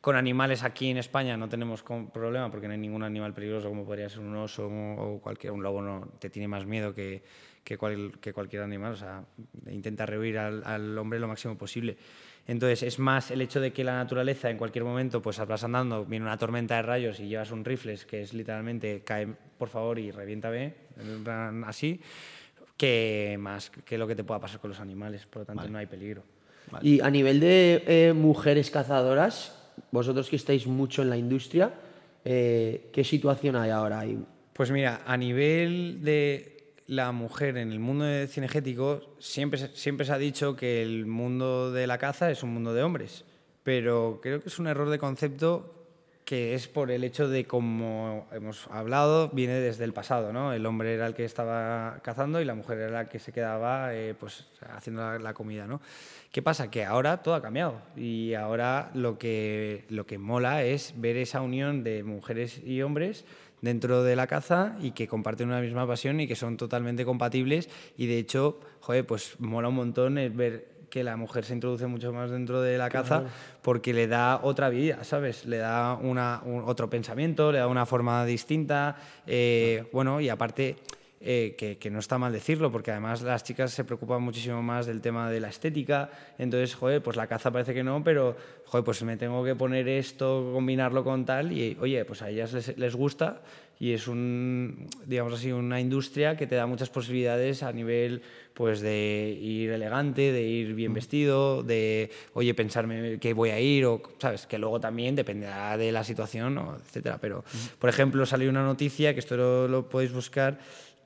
con animales aquí en España no tenemos problema porque no hay ningún animal peligroso como podría ser un oso o cualquier un lobo no te tiene más miedo que, que, cualquier animal, o sea, intenta rehuir al, hombre lo máximo posible. Entonces es más el hecho de que la naturaleza en cualquier momento pues vas andando, viene una tormenta de rayos y llevas un rifle que es literalmente cae por favor y reviéntame, así, que más que lo que te pueda pasar con los animales, por lo tanto no hay peligro. Y a nivel de eh, mujeres cazadoras, vosotros que estáis mucho en la industria, eh, ¿qué situación hay ahora? Pues mira, a nivel de la mujer en el mundo cinegético, siempre, siempre se ha dicho que el mundo de la caza es un mundo de hombres, pero creo que es un error de concepto que es por el hecho de, como hemos hablado, viene desde el pasado, ¿no? El hombre era el que estaba cazando y la mujer era la que se quedaba eh, pues, haciendo la, comida, ¿no? ¿Qué pasa? Que ahora todo ha cambiado y ahora lo que, lo que mola es ver esa unión de mujeres y hombres dentro de la caza y que comparten una misma pasión y que son totalmente compatibles y de hecho, joder, pues mola un montón el ver que la mujer se introduce mucho más dentro de la caza porque le da otra vida, ¿sabes? Le da una, otro pensamiento, le da una forma distinta, eh, bueno, y aparte... Eh, que, no está mal decirlo, porque además las chicas se preocupan muchísimo más del tema de la estética, entonces, joder, pues la caza parece que no, pero, joder, pues me tengo que poner esto, combinarlo con tal, y oye, pues a ellas les, les gusta, y es un, digamos así, una industria que te da muchas posibilidades a nivel pues de ir elegante, de ir bien mm. vestido, de, oye, pensarme que voy a ir, o, ¿sabes? Que luego también dependerá de la situación, etcétera. Pero, por ejemplo, salió una noticia, que esto lo, podéis buscar,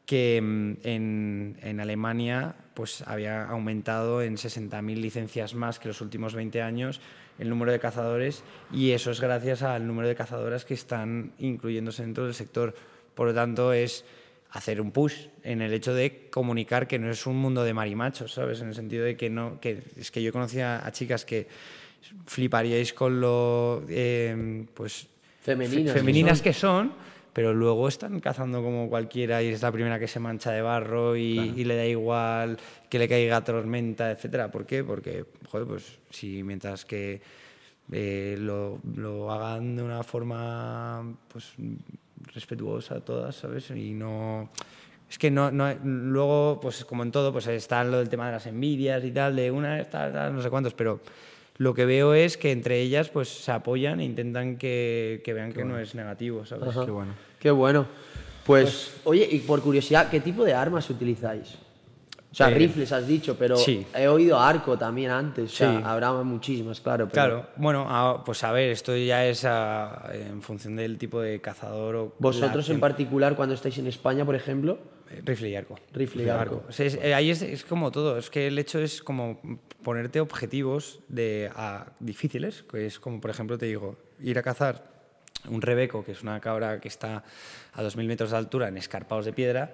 que mm, en, en, Alemania pues había aumentado en 60.000 licencias más que los últimos 20 años el número de cazadores y eso es gracias al número de cazadoras que están incluyéndose dentro del sector. Por lo tanto, es hacer un push en el hecho de comunicar que no es un mundo de marimachos, ¿sabes? En el sentido de que no, que es que yo conocía a chicas que fliparíais con lo, eh, pues, femeninas, femeninas que son, pero luego están cazando como cualquiera y es la primera que se mancha de barro y, le da igual que le caiga tormenta, etcétera. ¿Por qué? Porque, joder, pues si mientras que eh, lo, lo, hagan de una forma pues respetuosa todas, ¿sabes? Y no... Es que no, no, luego, pues como en todo, pues está lo del tema de las envidias y tal, de una, tal, no sé cuántos, pero lo que veo es que entre ellas pues se apoyan e intentan que, que vean que no es negativo, ¿sabes? Qué bueno. Qué bueno. Pues, pues, oye, y por curiosidad, ¿qué tipo de armas utilizáis? O sea, eh, rifles has dicho, pero he oído arco también antes. O sea, habrá muchísimas, claro. Claro, bueno, pues a ver, esto ya es en función del tipo de cazador o. ¿Vosotros en particular, cuando estáis en España, por ejemplo? Eh, rifle y arco. Rifle y arco. Eh, ahí es, como todo. Es que el hecho es como ponerte objetivos de, difíciles, que es como, por ejemplo, te digo, ir a cazar un rebeco, que es una cabra que está a 2.000 metros de altura en escarpados de piedra,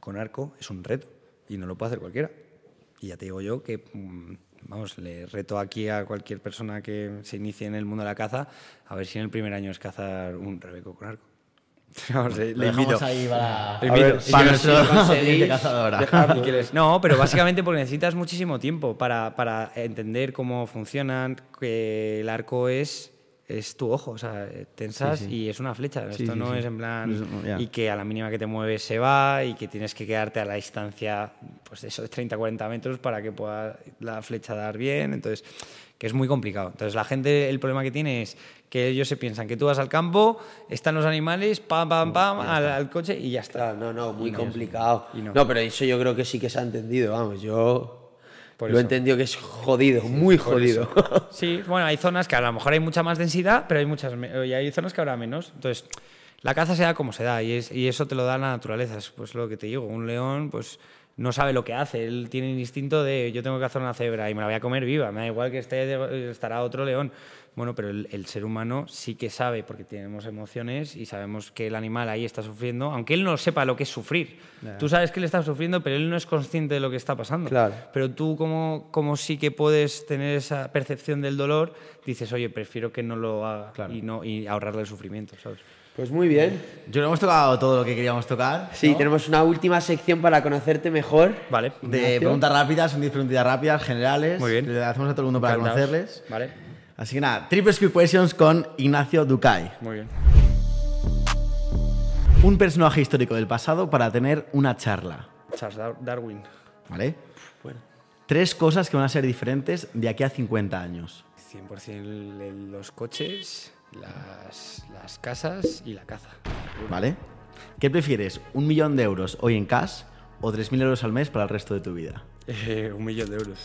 con arco, es un reto y no lo puede hacer cualquiera. Y ya te digo yo que, mm, vamos, le reto aquí a cualquier persona que se inicie en el mundo de la caza a ver si en el primer año es cazar un rebeco con arco. *laughs* Vamos, le, invito. ahí para, *laughs* *laughs* No, pero básicamente porque necesitas muchísimo tiempo para, para entender cómo funcionan, que el arco es es tu ojo, o sea, tensas y es una flecha. Esto no es en plan. Y que a la mínima que te mueves se va y que tienes que quedarte a la distancia, pues eso, de 30-40 metros para que pueda la flecha dar bien. Entonces, que es muy complicado. Entonces, la gente, el problema que tiene es que ellos se piensan que tú vas al campo, están los animales, pam, pam, pam, al, coche y ya está. no, no, muy complicado. no, pero eso yo creo que sí que se ha entendido, vamos, yo lo he entendido que es jodido, muy jodido. *laughs* Sí, bueno, hay zonas que a lo mejor hay mucha más densidad, pero hay muchas y hay zonas que habrá menos. Entonces, la caza se da como se da y, es, y eso te lo da la naturaleza. Es pues lo que te digo, un león pues no sabe lo que hace. Él tiene el instinto de yo tengo que hacer una cebra y me la voy a comer viva. Me da igual que esté, estará otro león. Bueno, pero el, ser humano sí que sabe, porque tenemos emociones y sabemos que el animal ahí está sufriendo, aunque él no sepa lo que es sufrir. Tú sabes que él está sufriendo, pero él no es consciente de lo que está pasando. Claro. Pero tú, como, como sí que puedes tener esa percepción del dolor, dices, oye, prefiero que no lo haga y, no, y ahorrarle el sufrimiento, ¿sabes? Pues muy bien. Yo creo hemos tocado todo lo que queríamos tocar. Sí, tenemos una última sección para conocerte mejor. Vale. De preguntas rápidas, son 10 preguntas rápidas, generales. Muy bien. Le hacemos a todo el mundo para conocerles. Vale. Así que nada, Triple Skill Questions con Ignacio Ducay. Muy bien. Un personaje histórico del pasado para tener una charla. Charles Darwin. ¿Vale? Bueno. Tres cosas que van a ser diferentes de aquí a 50 años. 100% los coches, las, las casas y la caza. ¿Vale? ¿Qué prefieres? ¿Un millón de euros hoy en cash o 3.000 euros al mes para el resto de tu vida? Eh, un millón de euros.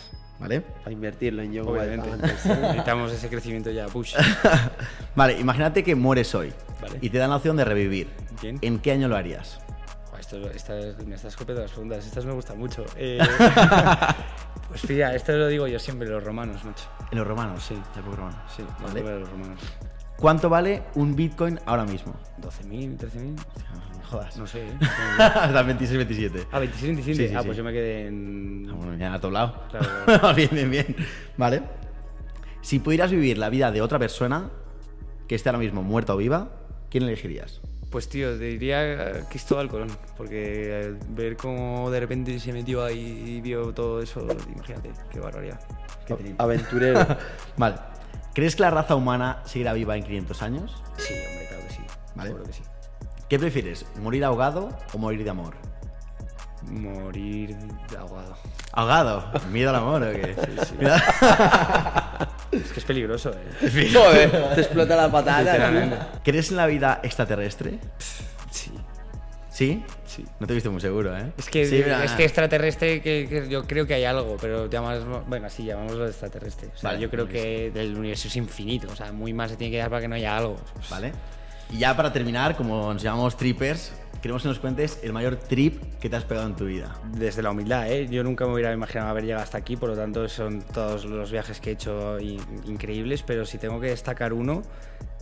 ¿Vale? Para invertirlo en yoga. Obviamente. *laughs* Necesitamos ese crecimiento ya, push. *laughs* vale, imagínate que mueres hoy y te dan la opción de revivir. ¿En qué año lo harías? Esto, me estás copiando las preguntas, estas me gustan mucho. Eh, *laughs* pues fíjate, esto lo digo yo siempre, los romanos, macho. ¿En los romanos? Sí. Época romana. Sí, ¿Vale? de los romanos. ¿Cuánto vale un Bitcoin ahora mismo? 12.000, 13.000. Jodas. No sé. ¿eh? Hasta 26, 27. Ah, 26, 27. ah, pues yo me quedé en. Ah, bueno, ya a tu lado. *laughs* Claro, bien, bien, bien. Vale. Si pudieras vivir la vida de otra persona que esté ahora mismo muerta o viva, ¿quién elegirías? Pues tío, te diría Cristóbal Colón, porque ver cómo de repente se metió ahí y vio todo eso, imagínate, qué barbaridad. Qué Aventurero. *laughs* vale. ¿Crees que la raza humana seguirá viva en 500 años? Sí, hombre, claro que sí. Vale. Seguro que sí. ¿Qué prefieres? ¿Morir ahogado o morir de amor? Morir ahogado. ¿Ahogado? ¿Miedo al amor o qué? Sí, sí. *laughs* es que es peligroso, ¿eh? *laughs* Joder, te explota la patata. ¿Crees en la vida extraterrestre? Sí. ¿Sí? Sí. No te he visto muy seguro, ¿eh? Es que, es que extraterrestre, que, yo creo que hay algo, pero llamas, bueno, sí, llamámoslo extraterrestre. O sea, yo creo que el universo es infinito, o sea, muy más se tiene que dar para que no haya algo. Vale. Y ya para terminar, como nos llamamos trippers, queremos que nos cuentes el mayor trip que te has pegado en tu vida. Desde la humildad, ¿eh? Yo nunca me hubiera imaginado haber llegado hasta aquí, por lo tanto son todos los viajes que he hecho increíbles, pero si tengo que destacar uno,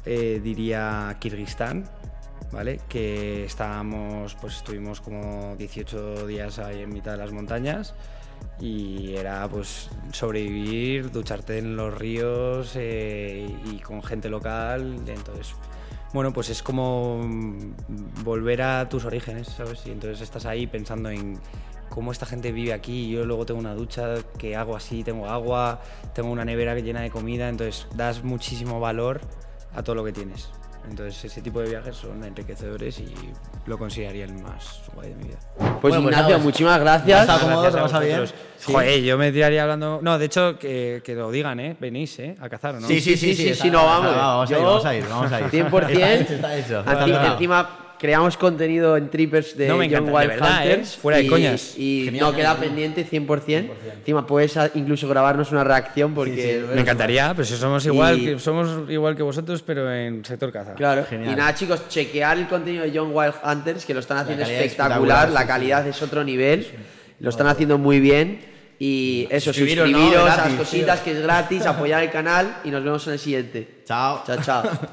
eh, diría Kirguistán, ¿vale? Que estábamos, pues estuvimos como 18 días ahí en mitad de las montañas y era pues sobrevivir, ducharte en los ríos eh, y con gente local, entonces bueno, pues es como volver a tus orígenes, ¿sabes? Y entonces estás ahí pensando en cómo esta gente vive aquí. Yo luego tengo una ducha que hago así, tengo agua, tengo una nevera llena de comida, entonces das muchísimo valor a todo lo que tienes. Entonces ese tipo de viajes son enriquecedores y lo consideraría el más guay de mi vida. Pues, pues Ignacio, muchísimas gracias. Está cómodo, vamos a bien. Joder, yo me tiraría hablando. No, de hecho, que, que, lo digan, ¿eh? Venís, ¿eh? A cazar, ¿o no? Sí, sí, sí, sí, sí, no, vamos. Vamos a ir, vamos a ir. *laughs* 100%. *laughs* Está hecho, está hecho. Encima creamos contenido en Trippers de no, me Young Wild verdad, ¿eh? Hunters. Fuera de coñas. Y no queda pendiente 100%. Encima puedes incluso grabarnos una reacción porque. me encantaría, pero si somos igual, que, somos igual que vosotros, pero en sector caza. Claro. Genial. Y nada, chicos, chequear el contenido de Young Wild Hunters, que lo están haciendo espectacular. La calidad es otro nivel. Lo están haciendo muy bien. Y eso, suscribiros, a las cositas que es gratis, apoyar el canal y nos vemos en el siguiente. Chao. Chao, chao. *laughs*